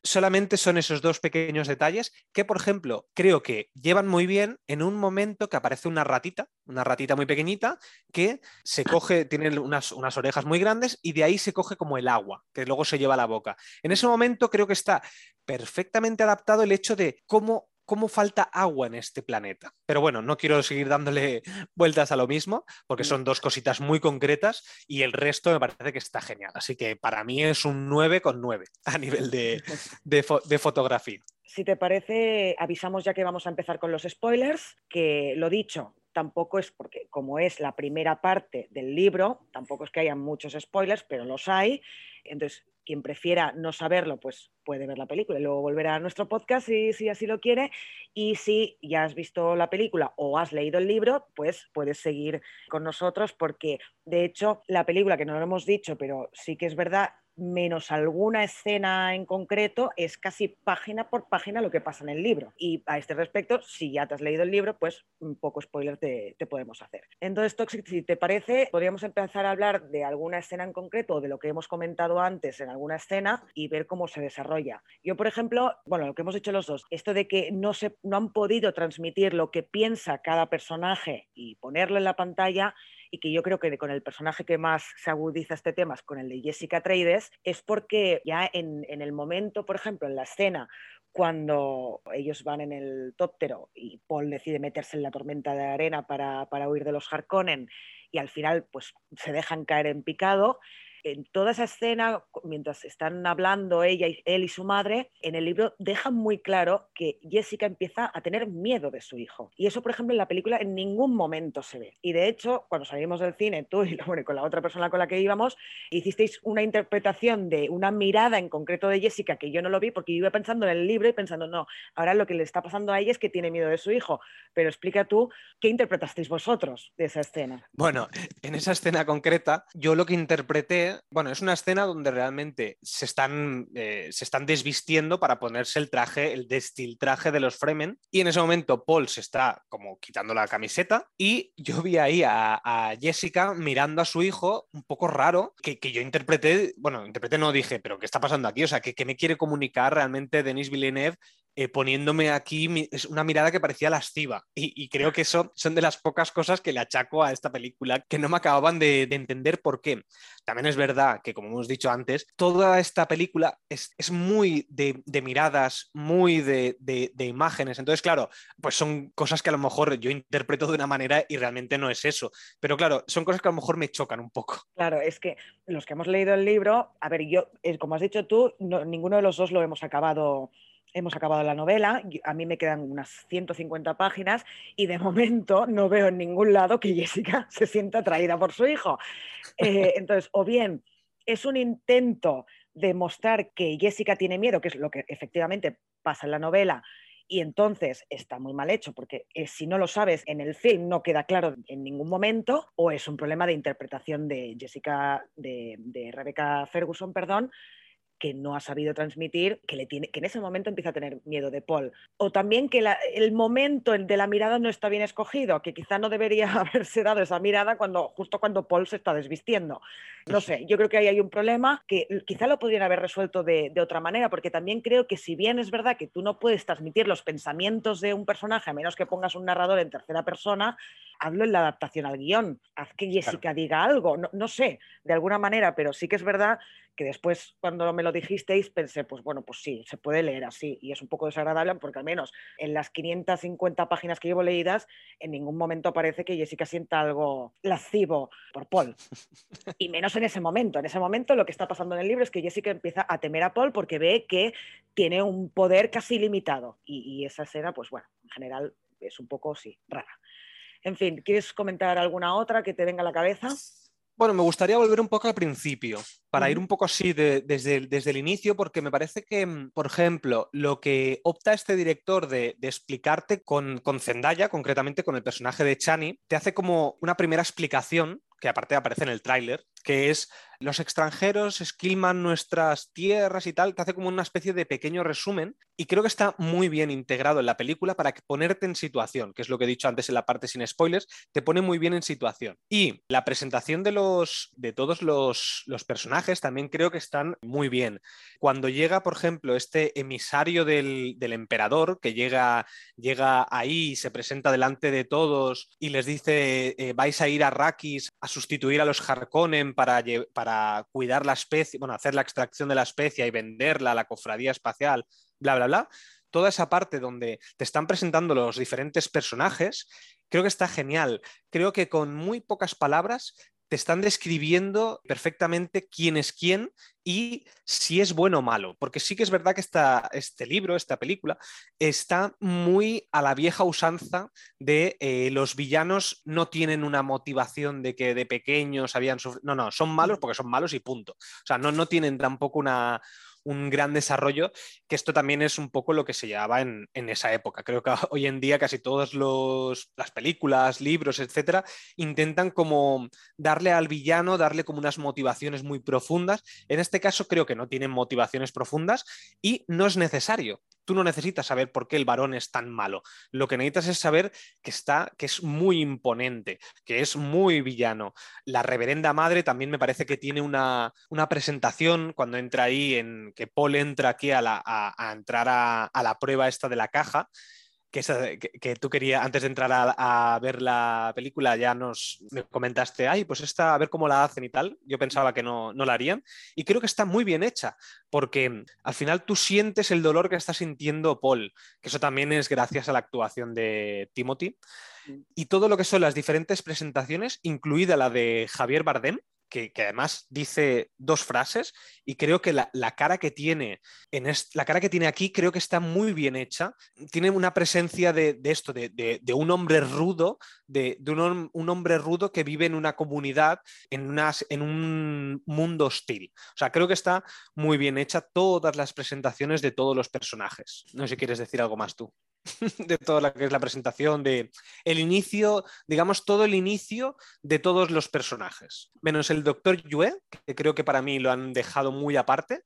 solamente son esos dos pequeños detalles que, por ejemplo, creo que llevan muy bien en un momento que aparece una ratita, una ratita muy pequeñita, que se coge, tiene unas, unas orejas muy grandes y de ahí se coge como el agua, que luego se lleva a la boca. En ese momento creo que está perfectamente adaptado el hecho de cómo cómo falta agua en este planeta. Pero bueno, no quiero seguir dándole vueltas a lo mismo, porque son dos cositas muy concretas y el resto me parece que está genial. Así que para mí es un 9 con 9 a nivel de, de, fotografía. Si te parece, avisamos ya que vamos a empezar con los spoilers, que lo dicho, tampoco es porque como es la primera parte del libro, tampoco es que haya muchos spoilers, pero los hay. Entonces, quien prefiera no saberlo, pues puede ver la película y luego volver a nuestro podcast si, así lo quiere. Y si ya has visto la película o has leído el libro, pues puedes seguir con nosotros porque, de hecho, la película, que no lo hemos dicho, pero sí que es verdad, menos alguna escena en concreto, es casi página por página lo que pasa en el libro. Y a este respecto, si ya te has leído el libro, pues un poco spoiler te, podemos hacer. Entonces, Toxic, si te parece, podríamos empezar a hablar de alguna escena en concreto o de lo que hemos comentado antes en alguna escena y ver cómo se desarrolla. Yo, por ejemplo, bueno, lo que hemos hecho los dos, esto de que no, se, no han podido transmitir lo que piensa cada personaje y ponerlo en la pantalla, y que yo creo que con el personaje que más se agudiza este tema es con el de Jessica Traides, es porque ya en, el momento, por ejemplo, en la escena cuando ellos van en el tóptero y Paul decide meterse en la tormenta de arena para, para huir de los Harkonnen y al final pues se dejan caer en picado, en toda esa escena, mientras están hablando ella, y, él y su madre, en el libro dejan muy claro que Jessica empieza a tener miedo de su hijo. Y eso, por ejemplo, en la película en ningún momento se ve. Y de hecho, cuando salimos del cine, tú y con la otra persona con la que íbamos, hicisteis una interpretación de una mirada en concreto de Jessica que yo no lo vi porque yo iba pensando en el libro y pensando, no, ahora lo que le está pasando a ella es que tiene miedo de su hijo. Pero explica tú, ¿qué interpretasteis vosotros de esa escena? Bueno, en esa escena concreta, yo lo que interpreté bueno, es una escena donde realmente se están, eh, se están desvistiendo para ponerse el traje, el destiltraje de los Fremen. Y en ese momento Paul se está como quitando la camiseta y yo vi ahí a, Jessica mirando a su hijo un poco raro, que, yo interpreté, bueno, interpreté no dije, pero ¿qué está pasando aquí? O sea, ¿qué, me quiere comunicar realmente Denis Villeneuve eh, poniéndome aquí es una mirada que parecía lasciva. Y, creo que eso son de las pocas cosas que le achaco a esta película que no me acababan de, entender por qué. También es verdad que, como hemos dicho antes, toda esta película es, muy de, miradas, muy de, de, imágenes. Entonces, claro, pues son cosas que a lo mejor yo interpreto de una manera y realmente no es eso. Pero claro, son cosas que a lo mejor me chocan un poco. Claro, es que los que hemos leído el libro, a ver, yo, eh, como has dicho tú, ninguno de los dos lo hemos acabado hemos acabado la novela, a mí me quedan unas 150 páginas y de momento no veo en ningún lado que Jessica se sienta atraída por su hijo. Eh, entonces, o bien es un intento de mostrar que Jessica tiene miedo, que es lo que efectivamente pasa en la novela, y entonces está muy mal hecho, porque eh, si no lo sabes en el film no queda claro en ningún momento, o es un problema de interpretación de Jessica, de, de Rebecca Ferguson, perdón, que no ha sabido transmitir, que, le tiene, que en ese momento empieza a tener miedo de Paul. O también que el momento de la mirada no está bien escogido, que quizá no debería haberse dado esa mirada cuando, justo cuando Paul se está desvistiendo. No sé, yo creo que ahí hay un problema que quizá lo podrían haber resuelto de, otra manera, porque también creo que si bien es verdad que tú no puedes transmitir los pensamientos de un personaje, a menos que pongas un narrador en tercera persona, hazlo en la adaptación al guion, haz que Jessica diga algo, no, no sé, de alguna manera, pero sí que es verdad que después cuando me lo dijisteis pensé, pues bueno, pues sí, se puede leer así y es un poco desagradable porque al menos en las 550 páginas que llevo leídas en ningún momento aparece que Jessica sienta algo lascivo por Paul. Y menos en ese momento. En ese momento lo que está pasando en el libro es que Jessica empieza a temer a Paul porque ve que tiene un poder casi limitado y, y esa escena, pues bueno, en general es un poco, sí, rara. En fin, ¿quieres comentar alguna otra que te venga a la cabeza? Bueno, me gustaría volver un poco al principio, para ir un poco así desde, desde, el inicio, porque me parece que, mm, por ejemplo, lo que opta este director de, explicarte con, con, Zendaya, concretamente con el personaje de Chani, te hace como una primera explicación, que aparte aparece en el tráiler, que es los extranjeros esquilman nuestras tierras y tal, te hace como una especie de pequeño resumen y creo que está muy bien integrado en la película para ponerte en situación, que es lo que he dicho antes en la parte sin spoilers, te pone muy bien en situación. Y la presentación de, los, de todos los, personajes también creo que están muy bien. Cuando llega, por ejemplo, este emisario del, emperador, que llega, llega ahí, se presenta delante de todos y les dice, eh, vais a ir a Rakis a sustituir a los Harkonnen para, para cuidar la especie, bueno, hacer la extracción de la especie y venderla a la cofradía espacial, bla, bla, bla. Toda esa parte donde te están presentando los diferentes personajes, creo que está genial. Creo que con muy pocas palabras te están describiendo perfectamente quién es quién y si es bueno o malo. Porque sí que es verdad que este libro, esta película, está muy a la vieja usanza de eh, los villanos no tienen una motivación de que de pequeños habían sufrido. No, no, son malos porque son malos y punto. O sea, no, no tienen tampoco una, un gran desarrollo, que esto también es un poco lo que se llevaba en, esa época. Creo que hoy en día casi todas las películas, libros, etcétera, intentan como darle al villano, darle como unas motivaciones muy profundas. En este caso creo que no tienen motivaciones profundas y no es necesario tú no necesitas saber por qué el varón es tan malo. Lo que necesitas es saber que está, que es muy imponente, que es muy villano. La reverenda madre también me parece que tiene una, presentación cuando entra ahí, en que Paul entra aquí a, entrar a, a la prueba esta de la caja que, tú querías, antes de entrar a, ver la película, ya nos comentaste, ay, pues esta, a ver cómo la hacen y tal. Yo pensaba que no, no la harían. Y creo que está muy bien hecha, porque al final tú sientes el dolor que está sintiendo Paul, que eso también es gracias a la actuación de Timothy. Y todo lo que son las diferentes presentaciones, incluida la de Javier Bardem, que, además dice dos frases y creo que la, cara que tiene en la cara que tiene aquí creo que está muy bien hecha. Tiene una presencia de, esto, de, un hombre rudo, de, un, hombre rudo que vive en una comunidad, en, unas, en un mundo hostil. O sea, creo que está muy bien hecha todas las presentaciones de todos los personajes. No sé si quieres decir algo más tú. de toda la que es la presentación, de el inicio, digamos, todo el inicio de todos los personajes, menos el doctor Yue, que creo que para mí lo han dejado muy aparte,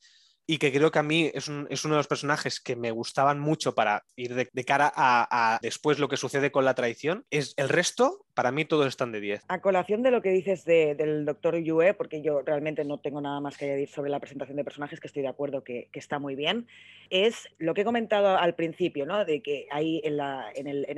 y que creo que a mí es, uno de los personajes que me gustaban mucho para ir de, cara a, después lo que sucede con la traición. Es el resto, para mí todos están de 10. A colación de lo que dices del doctor Yue, porque yo realmente no tengo nada más que añadir sobre la presentación de personajes, que estoy de acuerdo que, está muy bien, es lo que he comentado al principio, ¿no? de que ahí en,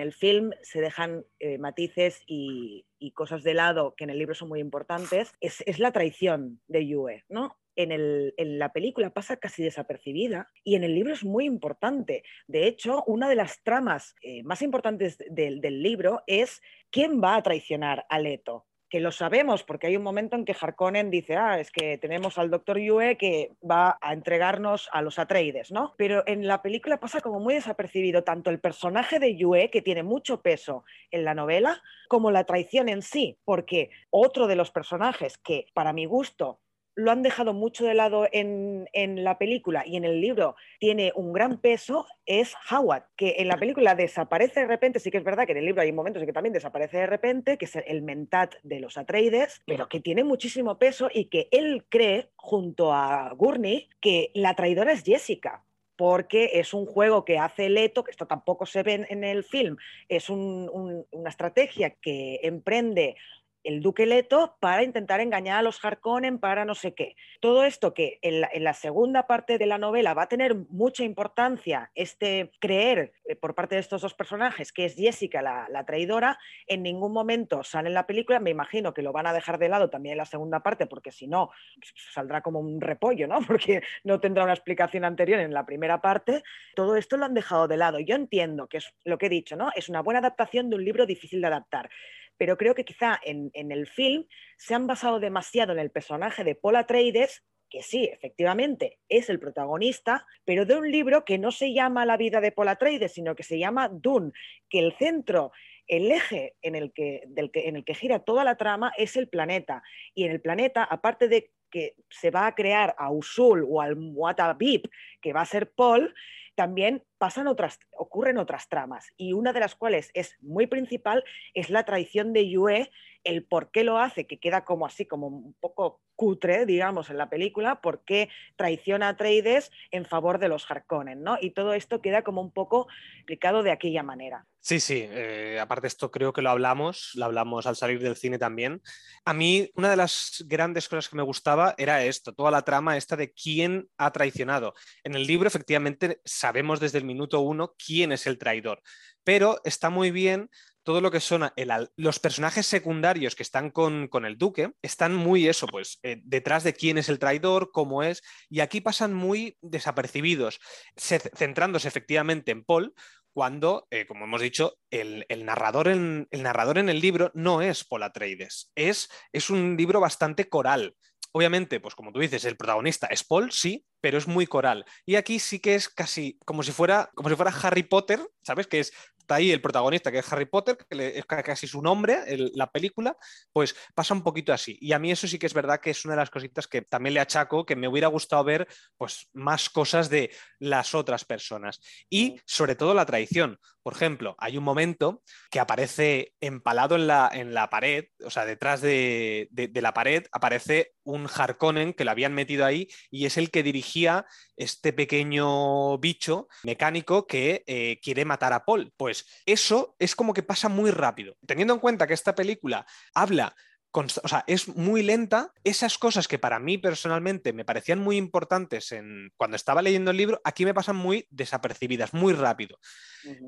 el, film se dejan eh, matices y, cosas de lado que en el libro son muy importantes, es, es la traición de Yue, ¿no? En, la película pasa casi desapercibida y en el libro es muy importante. De hecho, una de las tramas eh, más importantes del, libro es quién va a traicionar a Leto que lo sabemos porque hay un momento en que Harkonnen dice, ah, es que tenemos al doctor Yue que va a entregarnos a los Atreides, ¿no? Pero en la película pasa como muy desapercibido tanto el personaje de Yue, que tiene mucho peso en la novela, como la traición en sí, porque otro de los personajes que para mi gusto lo han dejado mucho de lado en, la película y en el libro tiene un gran peso es Howard, que en la película desaparece de repente, sí que es verdad que en el libro hay momentos en que también desaparece de repente, que es el mentat de los Atreides, pero que tiene muchísimo peso y que él cree, junto a Gurney, que la traidora es Jessica, porque es un juego que hace Leto, que esto tampoco se ve en el film, es una estrategia que emprende el duque Leto para intentar engañar a los Harkonnen para no sé qué. Todo esto que en la, segunda parte de la novela va a tener mucha importancia, este creer eh, por parte de estos dos personajes que es Jessica la, traidora, en ningún momento sale en la película, me imagino que lo van a dejar de lado también en la segunda parte, porque si no, saldrá como un repollo, ¿no? Porque no tendrá una explicación anterior en la primera parte. Todo esto lo han dejado de lado. Yo entiendo que es lo que he dicho, ¿no? Es una buena adaptación de un libro difícil de adaptar pero creo que quizá en, el film se han basado demasiado en el personaje de Paul Atreides, que sí, efectivamente, es el protagonista, pero de un libro que no se llama La vida de Paul Atreides, sino que se llama Dune, que el centro, el eje en el que, del que, en el que gira toda la trama es el planeta. Y en el planeta, aparte de que se va a crear a Usul o al Muatabib, que va a ser Paul, también pasan otras, ocurren otras tramas y una de las cuales es muy principal es la traición de Yue, el por qué lo hace, que queda como así, como un poco cutre, digamos, en la película, por qué traiciona a Traides en favor de los Harkonnen, ¿no? Y todo esto queda como un poco explicado de aquella manera. Sí, sí, eh, aparte esto creo que lo hablamos, lo hablamos al salir del cine también. A mí una de las grandes cosas que me gustaba era esto, toda la trama esta de quién ha traicionado. En el libro efectivamente sabemos desde el minuto uno quién es el traidor, pero está muy bien todo lo que son los personajes secundarios que están con, el duque, están muy eso, pues eh, detrás de quién es el traidor, cómo es, y aquí pasan muy desapercibidos, centrándose efectivamente en Paul, cuando, eh, como hemos dicho, el, narrador en, el narrador en el libro no es Paul Atreides, es, es un libro bastante coral. Obviamente, pues como tú dices, el protagonista es Paul, sí, pero es muy coral. Y aquí sí que es casi como si fuera, como si fuera Harry Potter, ¿sabes? Que es está ahí el protagonista, que es Harry Potter, que es casi su nombre, la película, pues pasa un poquito así. Y a mí eso sí que es verdad que es una de las cositas que también le achaco, que me hubiera gustado ver pues, más cosas de las otras personas. Y sobre todo la traición. Por ejemplo, hay un momento que aparece empalado en la, en la pared, o sea, detrás de, la pared aparece un Harkonnen que lo habían metido ahí y es el que dirigía este pequeño bicho mecánico que eh, quiere matar a Paul. Pues eso es como que pasa muy rápido. Teniendo en cuenta que esta película habla o sea, es muy lenta. Esas cosas que para mí personalmente me parecían muy importantes en, cuando estaba leyendo el libro, aquí me pasan muy desapercibidas, muy rápido.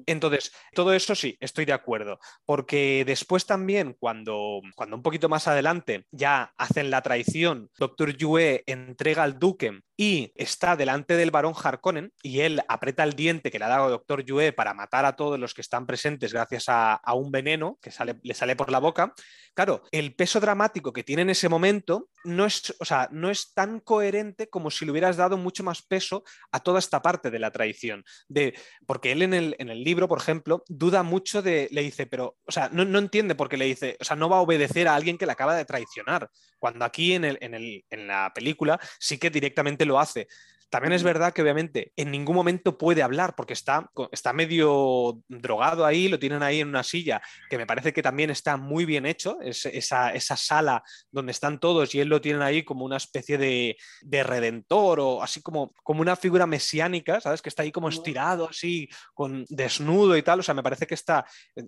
Entonces, todo eso sí, estoy de acuerdo, porque después también, cuando, cuando un poquito más adelante ya hacen la traición, Doctor Yue entrega al duque y está delante del varón Harkonnen y él aprieta el diente que le ha dado Doctor Yue para matar a todos los que están presentes gracias a, a un veneno que sale, le sale por la boca. Claro, el peso dramático que tiene en ese momento no es, o sea, no es tan coherente como si le hubieras dado mucho más peso a toda esta parte de la traición. De, porque él en el, en el libro, por ejemplo, duda mucho de, le dice, pero, o sea, no, entiende por qué le dice, o sea, no va a obedecer a alguien que le acaba de traicionar, cuando aquí en, el, en, el, en la película sí que directamente lo hace. También es verdad que obviamente en ningún momento puede hablar porque está, está medio drogado ahí, lo tienen ahí en una silla, que me parece que también está muy bien hecho, es, esa, esa, sala donde están todos y él lo tienen ahí como una especie de, de, redentor o así como, como una figura mesiánica, ¿sabes? Que está ahí como estirado, así, con desnudo y tal, o sea, me parece que está eh,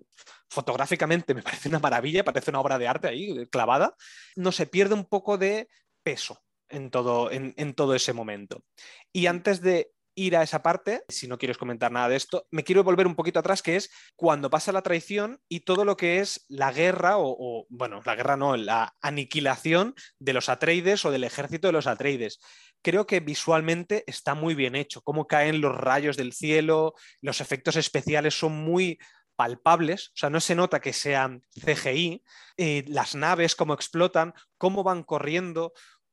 fotográficamente, me parece una maravilla, parece una obra de arte ahí clavada, no se pierde un poco de peso en todo, en, todo ese momento. Y antes de ir a esa parte, si no quieres comentar nada de esto, me quiero volver un poquito atrás, que es cuando pasa la traición y todo lo que es la guerra, o, bueno, la guerra no, la aniquilación de los Atreides o del ejército de los Atreides. Creo que visualmente está muy bien hecho, cómo caen los rayos del cielo, los efectos especiales son muy palpables, o sea, no se nota que sean CGI, eh, las naves, cómo explotan, cómo van corriendo,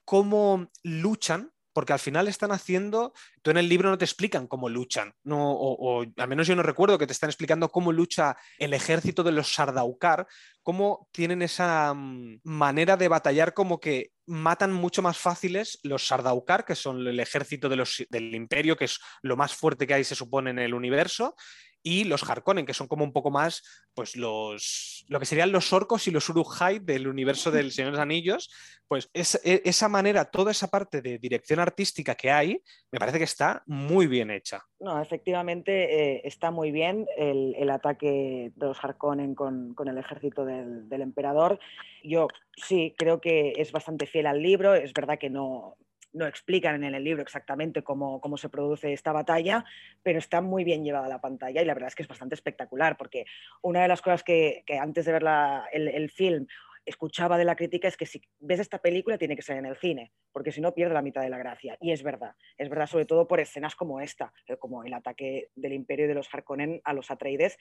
cómo luchan, porque al final están haciendo, tú en el libro no te explican cómo luchan, no, o, al menos yo no recuerdo que te están explicando cómo lucha el ejército de los Sardaukar, cómo tienen esa mm, manera de batallar como que matan mucho más fáciles los Sardaukar, que son el ejército de los, del imperio, que es lo más fuerte que hay, se supone, en el universo, y los Harkonnen, que son como un poco más, pues los, lo que serían los orcos y los Uruk-hai del universo del Señor de los Anillos, pues es, e, esa manera, toda esa parte de dirección artística que hay, me parece que está muy bien hecha. No, efectivamente eh, está muy bien el, ataque de los Harkonnen con, el ejército del, del emperador. Yo sí creo que es bastante fiel al libro, es verdad que no, no explican en el libro exactamente cómo, se produce esta batalla, pero está muy bien llevada la pantalla y la verdad es que es bastante espectacular, porque una de las cosas que, antes de ver el, el film escuchaba de la crítica es que si ves esta película tiene que ser en el cine, porque si no pierde la mitad de la gracia. Y es verdad, es verdad sobre todo por escenas como esta, eh, como el ataque del imperio de los Harkonnen a los Atreides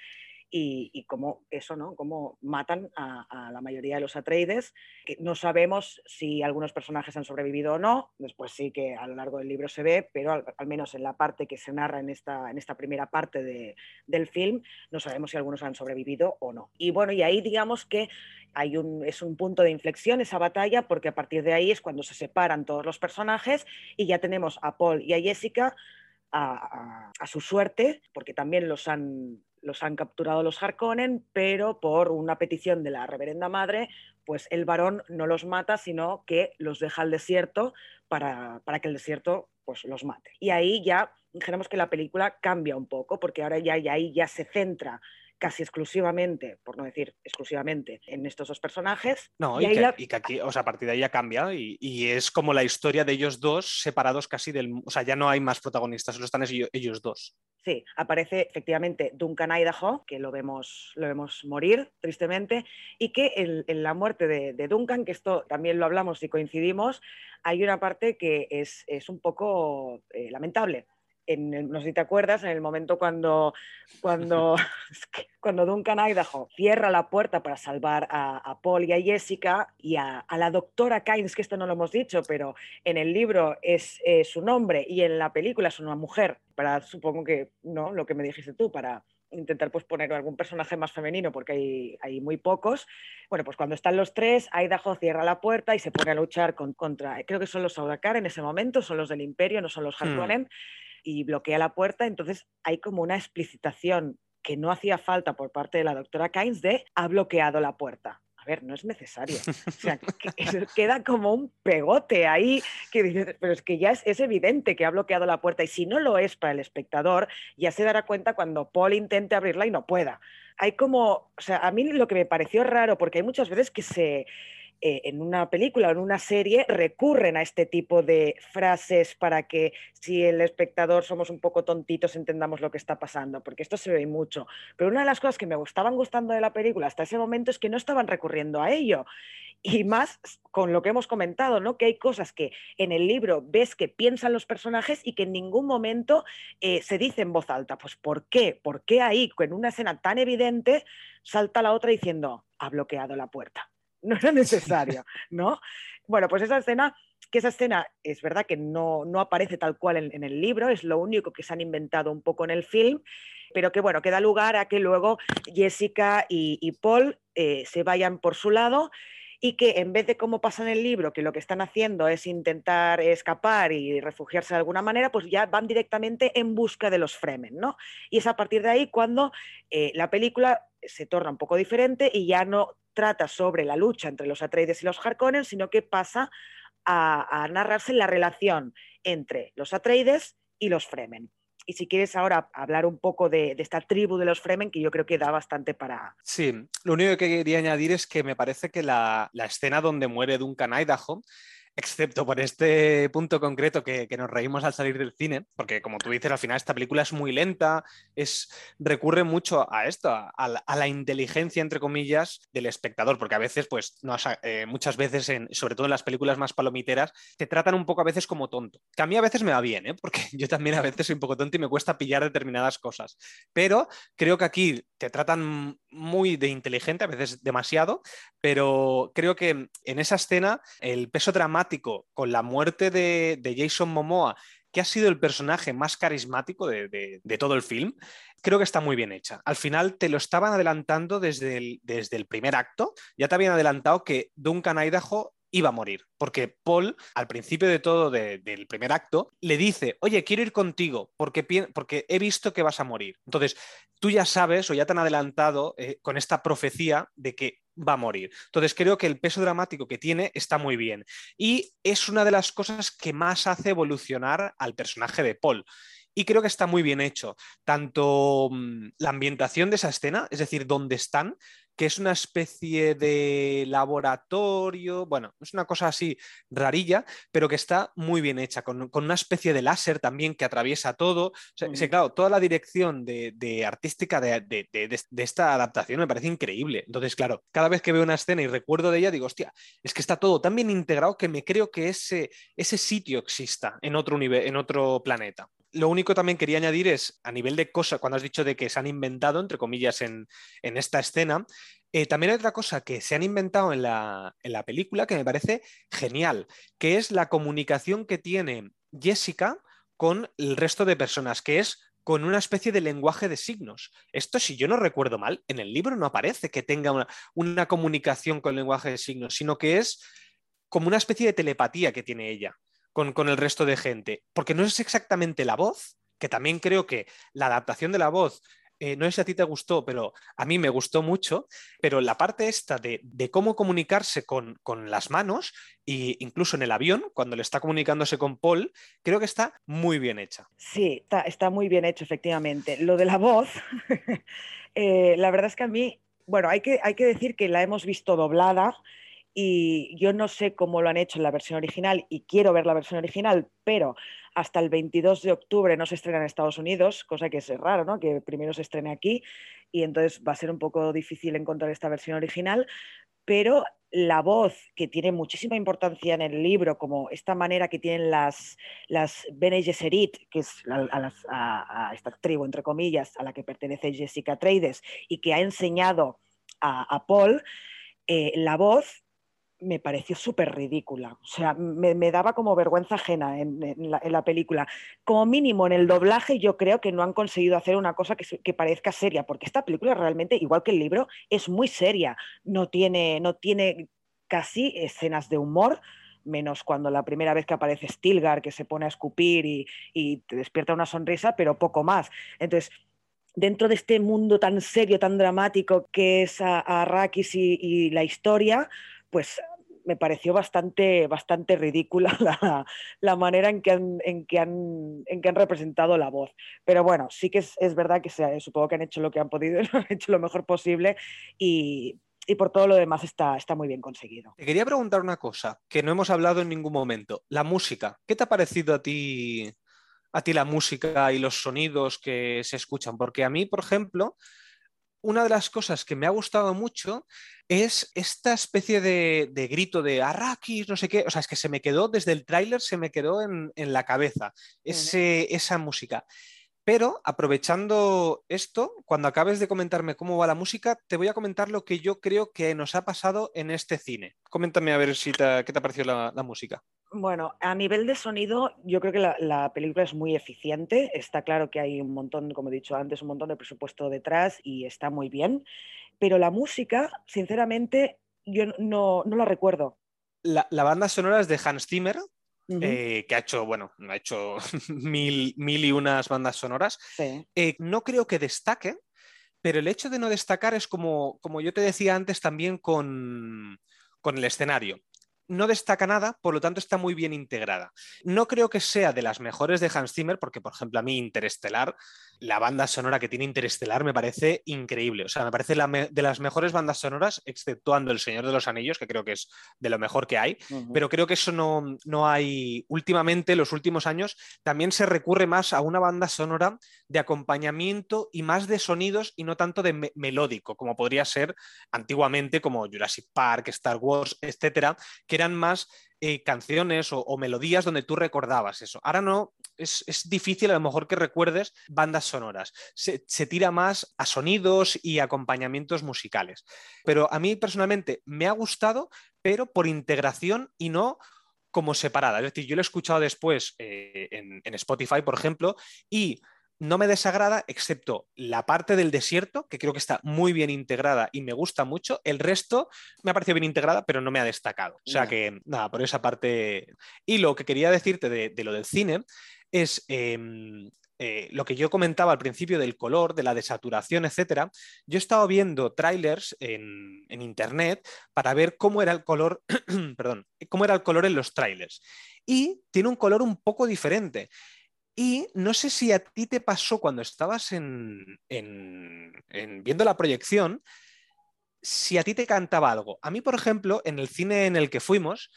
y, y cómo eso, ¿no? Cómo matan a, la mayoría de los Atreides. Que no sabemos si algunos personajes han sobrevivido o no, después sí que a lo largo del libro se ve, pero al, menos en la parte que se narra en esta, en esta primera parte de, del film, no sabemos si algunos han sobrevivido o no. Y bueno, y ahí digamos que es un punto de inflexión esa batalla, porque a partir de ahí es cuando se separan todos los personajes y ya tenemos a Paul y a Jessica a, su suerte, porque también los han, los han capturado los Harkonnen, pero por una petición de la reverenda madre, pues el varón no los mata, sino que los deja al desierto para, para que el desierto pues los mate. Y ahí ya dijéramos que la película cambia un poco, porque ahora ya, ya ahí ya se centra casi exclusivamente, por no decir exclusivamente, en estos dos personajes. No, y, que, aquí, o sea, a partir de ahí ya cambia y, es como la historia de ellos dos separados casi del... O sea, ya no hay más protagonistas, solo están ellos, dos. Sí, aparece efectivamente Duncan Idaho, que lo vemos, lo vemos morir tristemente, y que en, la muerte de, Duncan, que esto también lo hablamos y coincidimos, hay una parte que es, un poco eh, lamentable no sé si te acuerdas, en el momento cuando, cuando, cuando Duncan Idaho cierra la puerta para salvar a, Paul y a Jessica y a, la doctora Kynes, que esto no lo hemos dicho, pero en el libro es, su nombre y en la película es una mujer, para, supongo que, ¿no? Lo que me dijiste tú, para intentar pues, poner algún personaje más femenino porque hay, hay, muy pocos. Bueno, pues cuando están los tres, Idaho cierra la puerta y se pone a luchar contra, creo que son los Audakar en ese momento, son los del Imperio, no son los hmm. Y bloquea la puerta. Entonces hay como una explicitación que no hacía falta por parte de la doctora Kynes de ha bloqueado la puerta ver, no es necesario. O sea, queda como un pegote ahí que dices, pero es que ya es, evidente que ha bloqueado la puerta y si no lo es para el espectador, ya se dará cuenta cuando Paul intente abrirla y no pueda. Hay como, o sea, a mí lo que me pareció raro, porque hay muchas veces que se eh, en una película o en una serie recurren a este tipo de frases para que si el espectador somos un poco tontitos entendamos lo que está pasando, porque esto se ve mucho. Pero una de las cosas que me estaban gustando de la película hasta ese momento es que no estaban recurriendo a ello. Y más con lo que hemos comentado, ¿no? que hay cosas que en el libro ves que piensan los personajes y que en ningún momento eh, se dice en voz alta. Pues ¿por qué? ¿Por qué ahí, en una escena tan evidente, salta la otra diciendo, ha bloqueado la puerta? No era necesario, ¿no? Bueno, pues esa escena, que esa escena es verdad que no, no aparece tal cual en, el libro, es lo único que se han inventado un poco en el film, pero que bueno, que da lugar a que luego Jessica y, Paul eh, se vayan por su lado y que en vez de como pasa en el libro, que lo que están haciendo es intentar escapar y refugiarse de alguna manera, pues ya van directamente en busca de los Fremen, ¿no? Y es a partir de ahí cuando eh, la película se torna un poco diferente y ya no trata sobre la lucha entre los Atreides y los Harkonnen, sino que pasa a, narrarse la relación entre los Atreides y los Fremen. Y si quieres ahora hablar un poco de, esta tribu de los Fremen, que yo creo que da bastante para... Sí, lo único que quería añadir es que me parece que la, la escena donde muere Duncan Idaho excepto por este punto concreto que, nos reímos al salir del cine, porque como tú dices, al final esta película es muy lenta, es, recurre mucho a esto, a, la, inteligencia, entre comillas, del espectador, porque a veces, pues, no, eh, muchas veces, sobre todo en las películas más palomiteras, te tratan un poco a veces como tonto, que a mí a veces me va bien, ¿eh? porque yo también a veces soy un poco tonto y me cuesta pillar determinadas cosas, pero creo que aquí te tratan muy de inteligente, a veces demasiado, pero creo que en esa escena el peso dramático con la muerte de, Jason Momoa, que ha sido el personaje más carismático de, todo el film, creo que está muy bien hecha. Al final te lo estaban adelantando desde el, primer acto, ya te habían adelantado que Duncan Idaho iba a morir, porque Paul, al principio de todo del primer acto, le dice, oye, quiero ir contigo porque, porque he visto que vas a morir. Entonces, tú ya sabes o ya te han adelantado eh, con esta profecía de que va a morir. Entonces, creo que el peso dramático que tiene está muy bien. Y es una de las cosas que más hace evolucionar al personaje de Paul y creo que está muy bien hecho. Tanto mm, la ambientación de esa escena, es decir, dónde están, que es una especie de laboratorio, bueno, es una cosa así rarilla, pero que está muy bien hecha, con, una especie de láser también que atraviesa todo. claro, toda la dirección de, artística de, esta adaptación me parece increíble. Entonces, claro, cada vez que veo una escena y recuerdo de ella, digo, hostia, es que está todo tan bien integrado que me creo que ese, ese sitio exista en otro, en otro planeta lo único también quería añadir es, a nivel de cosas, cuando has dicho de que se han inventado, entre comillas, en, esta escena, eh, también hay otra cosa que se han inventado en la, en la película que me parece genial, que es la comunicación que tiene Jessica con el resto de personas, que es con una especie de lenguaje de signos. Esto, si yo no recuerdo mal, en el libro no aparece que tenga una, una comunicación con lenguaje de signos, sino que es como una especie de telepatía que tiene ella con, el resto de gente, porque no es exactamente la voz, que también creo que la adaptación de la voz eh, no sé si a ti te gustó, pero a mí me gustó mucho, pero la parte esta de, cómo comunicarse con, las manos, e incluso en el avión, cuando le está comunicándose con Paul, creo que está muy bien hecha. Sí, está, muy bien hecho, efectivamente. Lo de la voz, eh, la verdad es que a mí, bueno, hay que, hay que decir que la hemos visto doblada y yo no sé cómo lo han hecho en la versión original y quiero ver la versión original, pero hasta el 22 de octubre no se estrena en Estados Unidos, cosa que es raro, ¿no? Que primero se estrene aquí y entonces va a ser un poco difícil encontrar esta versión original, pero la voz que tiene muchísima importancia en el libro, como esta manera que tienen las, las Bene Gesserit, que es a, esta tribu, entre comillas, a la que pertenece Jessica Trades y que ha enseñado a, Paul, eh, la voz me pareció súper ridícula. O sea, me, daba como vergüenza ajena en, la, película. Como mínimo en el doblaje yo creo que no han conseguido hacer una cosa que, parezca seria, porque esta película realmente, igual que el libro, es muy seria. No tiene, no tiene casi escenas de humor, menos cuando la primera vez que aparece Stilgar, que se pone a escupir y, te despierta una sonrisa, pero poco más. Entonces, dentro de este mundo tan serio, tan dramático que es Arrakis y, la historia, pues me pareció bastante, bastante ridícula la, manera en que, han, en, que han, en que han representado la voz. Pero bueno, sí que es, verdad que se, supongo que han hecho lo que han podido, han hecho lo mejor posible y y por todo lo demás está, está muy bien conseguido. Te quería preguntar una cosa que no hemos hablado en ningún momento. La música. ¿Qué te ha parecido a ti, a ti la música y los sonidos que se escuchan? Porque a mí, por ejemplo, una de las cosas que me ha gustado mucho es esta especie de, grito de Arrakis, no sé qué. O sea, es que se me quedó desde el tráiler, se me quedó en, la cabeza ese, esa música. Pero aprovechando esto, cuando acabes de comentarme cómo va la música, te voy a comentar lo que yo creo que nos ha pasado en este cine. Coméntame a ver si qué te ha parecido la, música. Bueno, a nivel de sonido, yo creo que la, película es muy eficiente. Está claro que hay un montón, como he dicho antes, un montón de presupuesto detrás y está muy bien. Pero la música, sinceramente, yo no, la recuerdo. La, la, banda sonora es de Hans Zimmer, eh, que ha hecho, bueno, ha hecho mil, mil y unas bandas sonoras. Eh, no creo que destaque, pero el hecho de no destacar es como, como yo te decía antes también con, con el escenario no destaca nada, por lo tanto está muy bien integrada. No creo que sea de las mejores de Hans Zimmer, porque por ejemplo a mí Interestelar, la banda sonora que tiene Interestelar me parece increíble. O sea, me parece de las mejores bandas sonoras, exceptuando El Señor de los Anillos, que creo que es de lo mejor que hay, pero creo que eso no, no hay últimamente, los últimos años, también se recurre más a una banda sonora de acompañamiento y más de sonidos y no tanto de melódico, como podría ser antiguamente como Jurassic Park, Star Wars, etcétera, que eran más eh, canciones o, melodías donde tú recordabas eso. Ahora no, es, difícil a lo mejor que recuerdes bandas sonoras. Se, tira más a sonidos y acompañamientos musicales. Pero a mí personalmente me ha gustado, pero por integración y no como separada. Es decir, yo lo he escuchado después eh, en Spotify, por ejemplo, y no me desagrada, excepto la parte del desierto, que creo que está muy bien integrada y me gusta mucho. El resto me ha parecido bien integrada, pero no me ha destacado. O sea que, nada, por esa parte. Y lo que quería decirte de, lo del cine es. Em, eh, lo que yo comentaba al principio del color, de la desaturación, etcétera, yo he estado viendo trailers en, en internet para ver cómo era el color, perdón, cómo era el color en los trailers. Y tiene un color un poco diferente. Y no sé si a ti te pasó cuando estabas en, viendo la proyección, si a ti te cantaba algo. A mí, por ejemplo, en el cine en el que fuimos,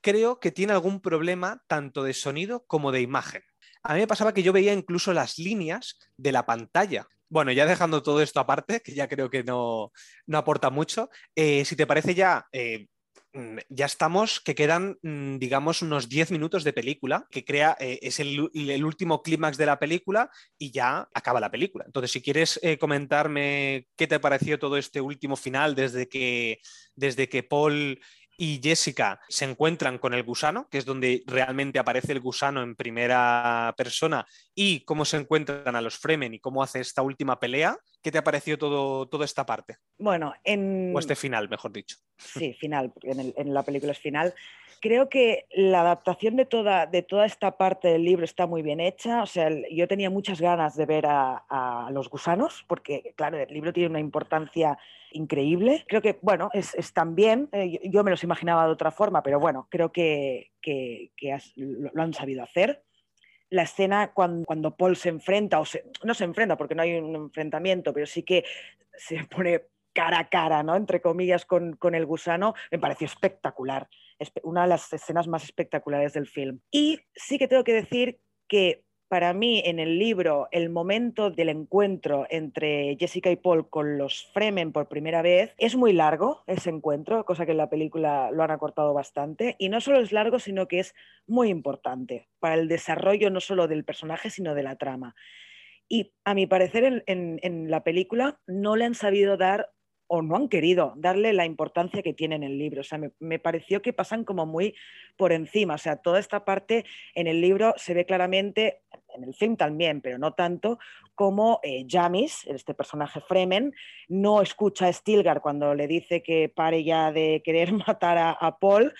creo que tiene algún problema tanto de sonido como de imagen. A mí me pasaba que yo veía incluso las líneas de la pantalla. Bueno, ya dejando todo esto aparte, que ya creo que no, aporta mucho, eh, si te parece ya, eh, ya estamos, que quedan, mm, digamos, unos 10 minutos de película, que crea, eh, es el, último clímax de la película y ya acaba la película. Entonces, si quieres eh, comentarme qué te pareció todo este último final desde que, desde que Paul y Jessica se encuentran con el gusano, que es donde realmente aparece el gusano en primera persona, y cómo se encuentran a los Fremen y cómo hace esta última pelea. ¿Qué te ha parecido todo, toda esta parte? Bueno, en... O este final, mejor dicho. Sí, final, en, en la película es final. Creo que la adaptación de toda, de toda esta parte del libro está muy bien hecha. O sea, yo tenía muchas ganas de ver a, los gusanos, porque, claro, el libro tiene una importancia increíble. Creo que, bueno, es, también, eh, yo me los imaginaba de otra forma, pero bueno, creo que, lo, han sabido hacer. La escena cuando, cuando Paul se enfrenta, o no se enfrenta porque no hay un enfrentamiento, pero sí que se pone cara a cara, ¿no? entre comillas, con, con el gusano, me pareció espectacular una de las escenas más espectaculares del film. Y sí que tengo que decir que para mí en el libro el momento del encuentro entre Jessica y Paul con los Fremen por primera vez es muy largo ese encuentro, cosa que en la película lo han acortado bastante. Y no solo es largo, sino que es muy importante para el desarrollo no solo del personaje, sino de la trama. Y a mi parecer en, en la película no le han sabido dar o no han querido darle la importancia que tiene en el libro. O sea, me, pareció que pasan como muy por encima. O sea, toda esta parte en el libro se ve claramente, en el film también, pero no tanto, como eh, Jamis, este personaje Fremen, no escucha a Stilgar cuando le dice que pare ya de querer matar a Paul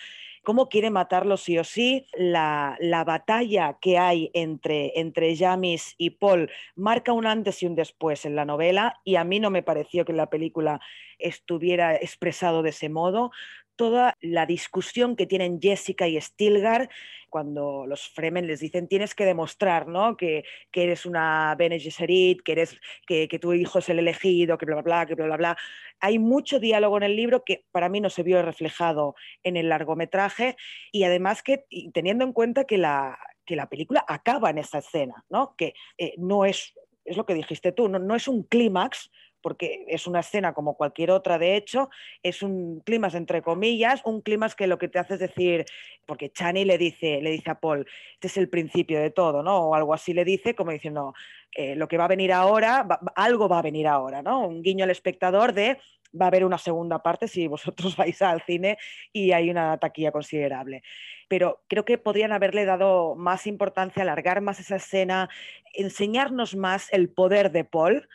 cómo quiere matarlo sí o sí. La, batalla que hay entre, entre Jamis y Paul marca un antes y un después en la novela y a mí no me pareció que la película estuviera expresado de ese modo toda la discusión que tienen Jessica y Stilgar cuando los Fremen les dicen tienes que demostrar ¿no? que, eres una Bene Gesserit, que, eres, que, tu hijo es el elegido, que bla, bla, bla, que bla, bla, bla. Hay mucho diálogo en el libro que para mí no se vio reflejado en el largometraje y además que teniendo en cuenta que la, que la película acaba en esa escena, ¿no? que eh, no es, es lo que dijiste tú, no, no es un clímax, porque es una escena como cualquier otra, de hecho, es un clímax entre comillas, un clímax que lo que te hace es decir, porque Chani le dice, le dice a Paul, este es el principio de todo, ¿no? O algo así le dice, como diciendo, eh, lo que va a venir ahora, algo va a venir ahora, ¿no? Un guiño al espectador de va a haber una segunda parte si vosotros vais al cine y hay una taquilla considerable. Pero creo que podrían haberle dado más importancia, alargar más esa escena, enseñarnos más el poder de Paul,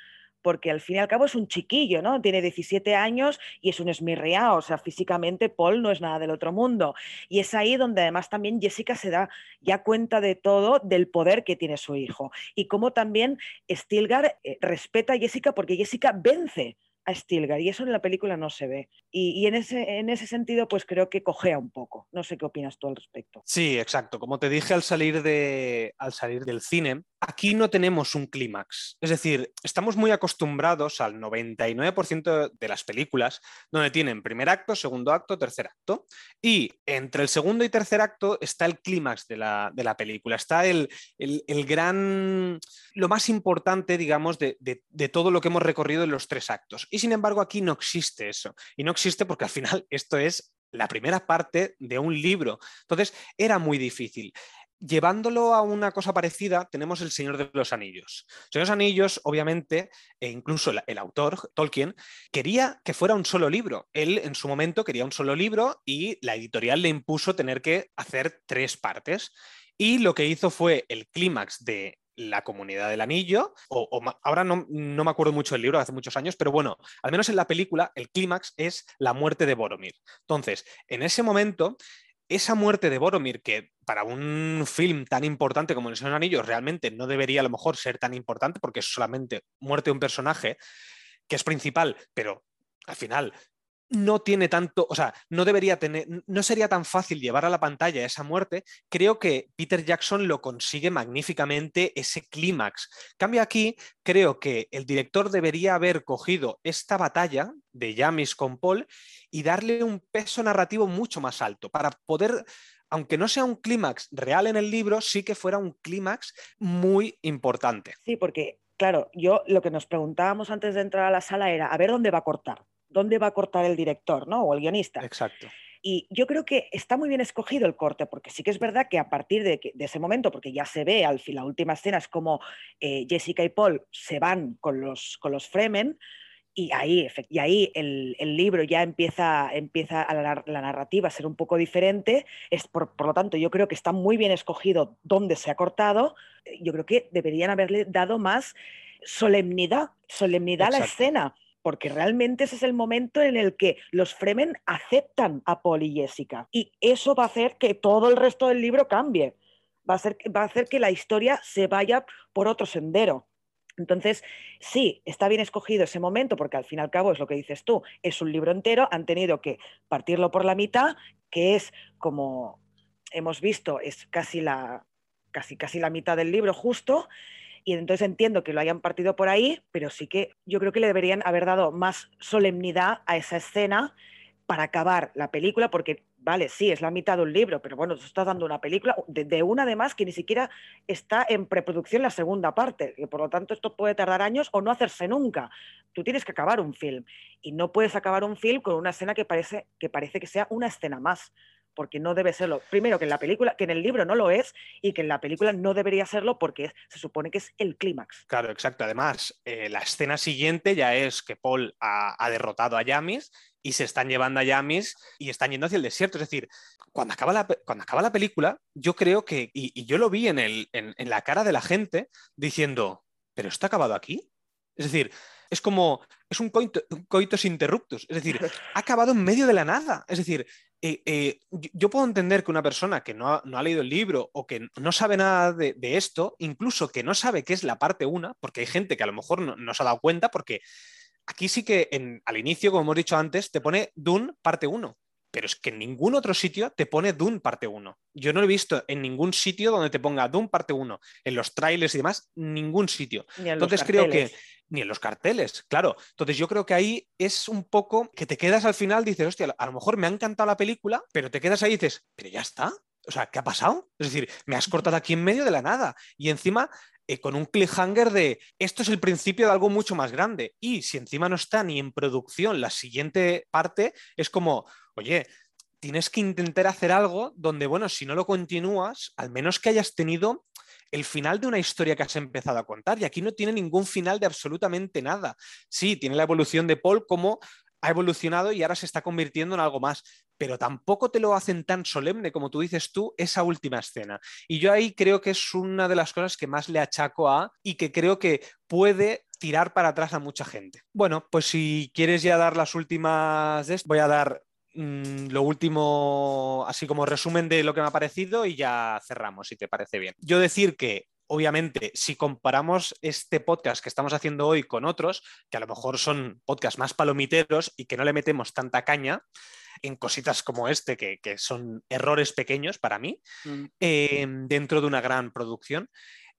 porque al fin y al cabo es un chiquillo, ¿no? Tiene 17 años y es un esmirriado, o sea, físicamente Paul no es nada del otro mundo. Y es ahí donde además también Jessica se da ya cuenta de todo, del poder que tiene su hijo. Y cómo también Stilgar eh, respeta a Jessica porque Jessica vence a Stilgar y eso en la película no se ve. Y, en, ese, en ese sentido, pues creo que cojea un poco. No sé qué opinas tú al respecto. Sí, exacto. Como te dije al salir, de, al salir del cine, aquí no tenemos un clímax. Es decir, estamos muy acostumbrados al 99% de las películas donde tienen primer acto, segundo acto, tercer acto. Y entre el segundo y tercer acto está el clímax de la, película. Está el, gran, lo más importante, digamos, de, de todo lo que hemos recorrido en los tres actos. Y sin embargo, aquí no existe eso. Y no existe porque al final esto es la primera parte de un libro. Entonces, era muy difícil. Llevándolo a una cosa parecida, tenemos El Señor de los Anillos. El Señor de los Anillos, obviamente, e incluso el, autor, Tolkien, quería que fuera un solo libro. Él, en su momento, quería un solo libro y la editorial le impuso tener que hacer tres partes. Y lo que hizo fue el clímax de la comunidad del anillo, o, ahora no, me acuerdo mucho del libro, hace muchos años, pero bueno, al menos en la película el clímax es la muerte de Boromir. Entonces, en ese momento, esa muerte de Boromir, que para un film tan importante como El Señor de realmente no debería a lo mejor ser tan importante porque es solamente muerte de un personaje que es principal, pero al final no tiene tanto, o sea, no debería tener, no sería tan fácil llevar a la pantalla esa muerte, creo que Peter Jackson lo consigue magníficamente ese clímax. Cambio aquí, creo que el director debería haber cogido esta batalla de Jamis con Paul y darle un peso narrativo mucho más alto para poder aunque no sea un clímax real en el libro, sí que fuera un clímax muy importante. Sí, porque, claro, yo lo que nos preguntábamos antes de entrar a la sala era, a ver dónde va a cortar dónde va a cortar el director ¿no? o el guionista. Exacto. Y yo creo que está muy bien escogido el corte, porque sí que es verdad que a partir de, ese momento, porque ya se ve al fin, la última escena es como eh, Jessica y Paul se van con los, con los Fremen, y ahí, y ahí el, libro ya empieza, empieza a la, narrativa a ser un poco diferente. Es por, lo tanto, yo creo que está muy bien escogido dónde se ha cortado. Yo creo que deberían haberle dado más solemnidad, solemnidad a la escena porque realmente ese es el momento en el que los Fremen aceptan a Paul y Jessica. Y eso va a hacer que todo el resto del libro cambie. Va a, hacer que la historia se vaya por otro sendero. Entonces, sí, está bien escogido ese momento, porque al fin y al cabo es lo que dices tú, es un libro entero, han tenido que partirlo por la mitad, que es como hemos visto, es casi la, casi, casi la mitad del libro justo, y entonces entiendo que lo hayan partido por ahí, pero sí que yo creo que le deberían haber dado más solemnidad a esa escena para acabar la película, porque vale, sí, es la mitad de un libro, pero bueno, tú estás dando una película de, una además que ni siquiera está en preproducción la segunda parte, y por lo tanto esto puede tardar años o no hacerse nunca. Tú tienes que acabar un film y no puedes acabar un film con una escena que parece que, parece que sea una escena más porque no debe serlo. Primero, que en la película, que en el libro no lo es y que en la película no debería serlo porque se supone que es el clímax. Claro, exacto. Además, eh, la escena siguiente ya es que Paul ha, derrotado a Yamis y se están llevando a Yamis y están yendo hacia el desierto. Es decir, cuando acaba la, cuando acaba la película, yo creo que, y, yo lo vi en, el, en, en la cara de la gente diciendo, ¿pero esto ha acabado aquí? Es decir, es como, es un, coitus interruptus, es decir, ha acabado en medio de la nada. Es decir, eh, eh, yo puedo entender que una persona que no ha, leído el libro o que no sabe nada de, esto, incluso que no sabe qué es la parte 1, porque hay gente que a lo mejor no, se ha dado cuenta, porque aquí sí que en, al inicio, como hemos dicho antes, te pone Dune parte 1 pero es que en ningún otro sitio te pone Dune parte 1. Yo no he visto en ningún sitio donde te ponga Dune parte 1, en los trailers y demás, ningún sitio. Entonces creo que ni en los carteles, claro. Entonces yo creo que ahí es un poco que te quedas al final, dices, hostia, a lo mejor me ha encantado la película, pero te quedas ahí y dices, pero ya está. O sea, ¿qué ha pasado? Es decir, me has cortado aquí en medio de la nada. Y encima eh, con un cliffhanger de esto es el principio de algo mucho más grande. Y si encima no está ni en producción la siguiente parte, es como, oye, tienes que intentar hacer algo donde, bueno, si no lo continúas, al menos que hayas tenido el final de una historia que has empezado a contar. Y aquí no tiene ningún final de absolutamente nada. Sí, tiene la evolución de Paul como ha evolucionado y ahora se está convirtiendo en algo más, pero tampoco te lo hacen tan solemne como tú dices tú esa última escena. Y yo ahí creo que es una de las cosas que más le achaco a y que creo que puede tirar para atrás a mucha gente. Bueno, pues si quieres ya dar las últimas de voy a dar Mm, lo último, así como resumen de lo que me ha parecido y ya cerramos, si te parece bien. Yo decir que obviamente, si comparamos este podcast que estamos haciendo hoy con otros, que a lo mejor son podcasts más palomiteros y que no le metemos tanta caña en cositas como este, que, son errores pequeños para mí, mm. eh, dentro de una gran producción,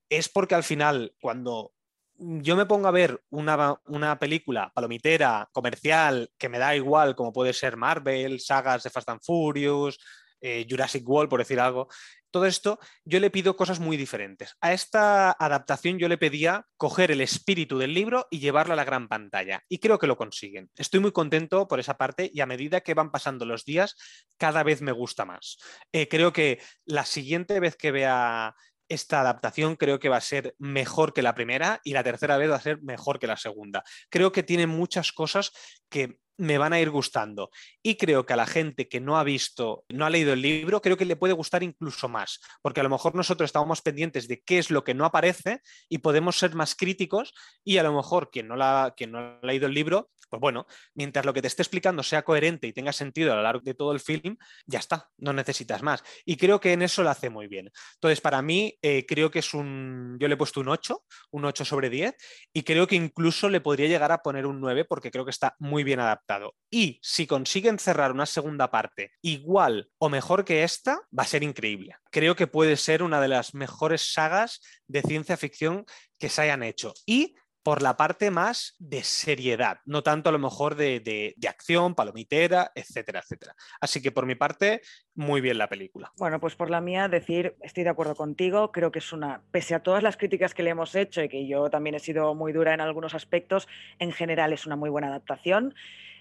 es porque al final, cuando yo me pongo a ver una, película palomitera, comercial, que me da igual, como puede ser Marvel, sagas de Fast and Furious, eh, Jurassic World, por decir algo. Todo esto, yo le pido cosas muy diferentes. A esta adaptación yo le pedía coger el espíritu del libro y llevarlo a la gran pantalla. Y creo que lo consiguen. Estoy muy contento por esa parte y a medida que van pasando los días, cada vez me gusta más. Eh, creo que la siguiente vez que vea esta adaptación creo que va a ser mejor que la primera y la tercera vez va a ser mejor que la segunda. Creo que tiene muchas cosas que me van a ir gustando. Y creo que a la gente que no ha visto, no ha leído el libro, creo que le puede gustar incluso más, porque a lo mejor nosotros estábamos pendientes de qué es lo que no aparece y podemos ser más críticos y a lo mejor quien no, la, quien no ha leído el libro pues bueno, mientras lo que te esté explicando sea coherente y tenga sentido a lo largo de todo el film, ya está, no necesitas más. Y creo que en eso lo hace muy bien. Entonces, para mí, eh, creo que es un, yo le he puesto un 8, un 8 sobre 10, y creo que incluso le podría llegar a poner un 9 porque creo que está muy bien adaptado. Y si consiguen cerrar una segunda parte igual o mejor que esta, va a ser increíble. Creo que puede ser una de las mejores sagas de ciencia ficción que se hayan hecho. Y por la parte más de seriedad, no tanto a lo mejor de, acción, palomitera, etcétera, etcétera. Así que por mi parte, muy bien la película. Bueno, pues por la mía, decir, estoy de acuerdo contigo, creo que es una, pese a todas las críticas que le hemos hecho y que yo también he sido muy dura en algunos aspectos, en general es una muy buena adaptación.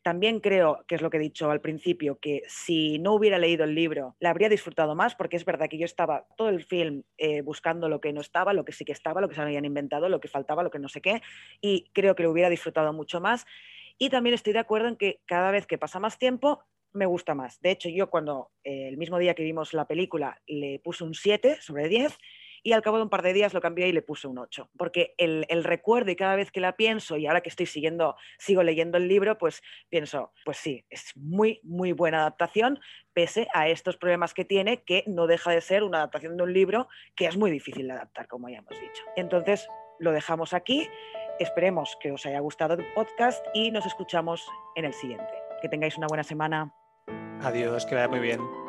También creo, que es lo que he dicho al principio, que si no hubiera leído el libro, la habría disfrutado más, porque es verdad que yo estaba todo el film eh, buscando lo que no estaba, lo que sí que estaba, lo que se habían inventado, lo que faltaba, lo que no sé qué, y creo que lo hubiera disfrutado mucho más. Y también estoy de acuerdo en que cada vez que pasa más tiempo, me gusta más. De hecho, yo cuando eh, el mismo día que vimos la película le puse un 7 sobre 10 y al cabo de un par de días lo cambié y le puse un 8, porque el, recuerdo y cada vez que la pienso y ahora que estoy siguiendo, sigo leyendo el libro, pues pienso, pues sí, es muy, muy buena adaptación, pese a estos problemas que tiene, que no deja de ser una adaptación de un libro que es muy difícil de adaptar, como ya hemos dicho. Entonces, lo dejamos aquí. Esperemos que os haya gustado el podcast y nos escuchamos en el siguiente. Que tengáis una buena semana. Adiós, que vaya muy bien.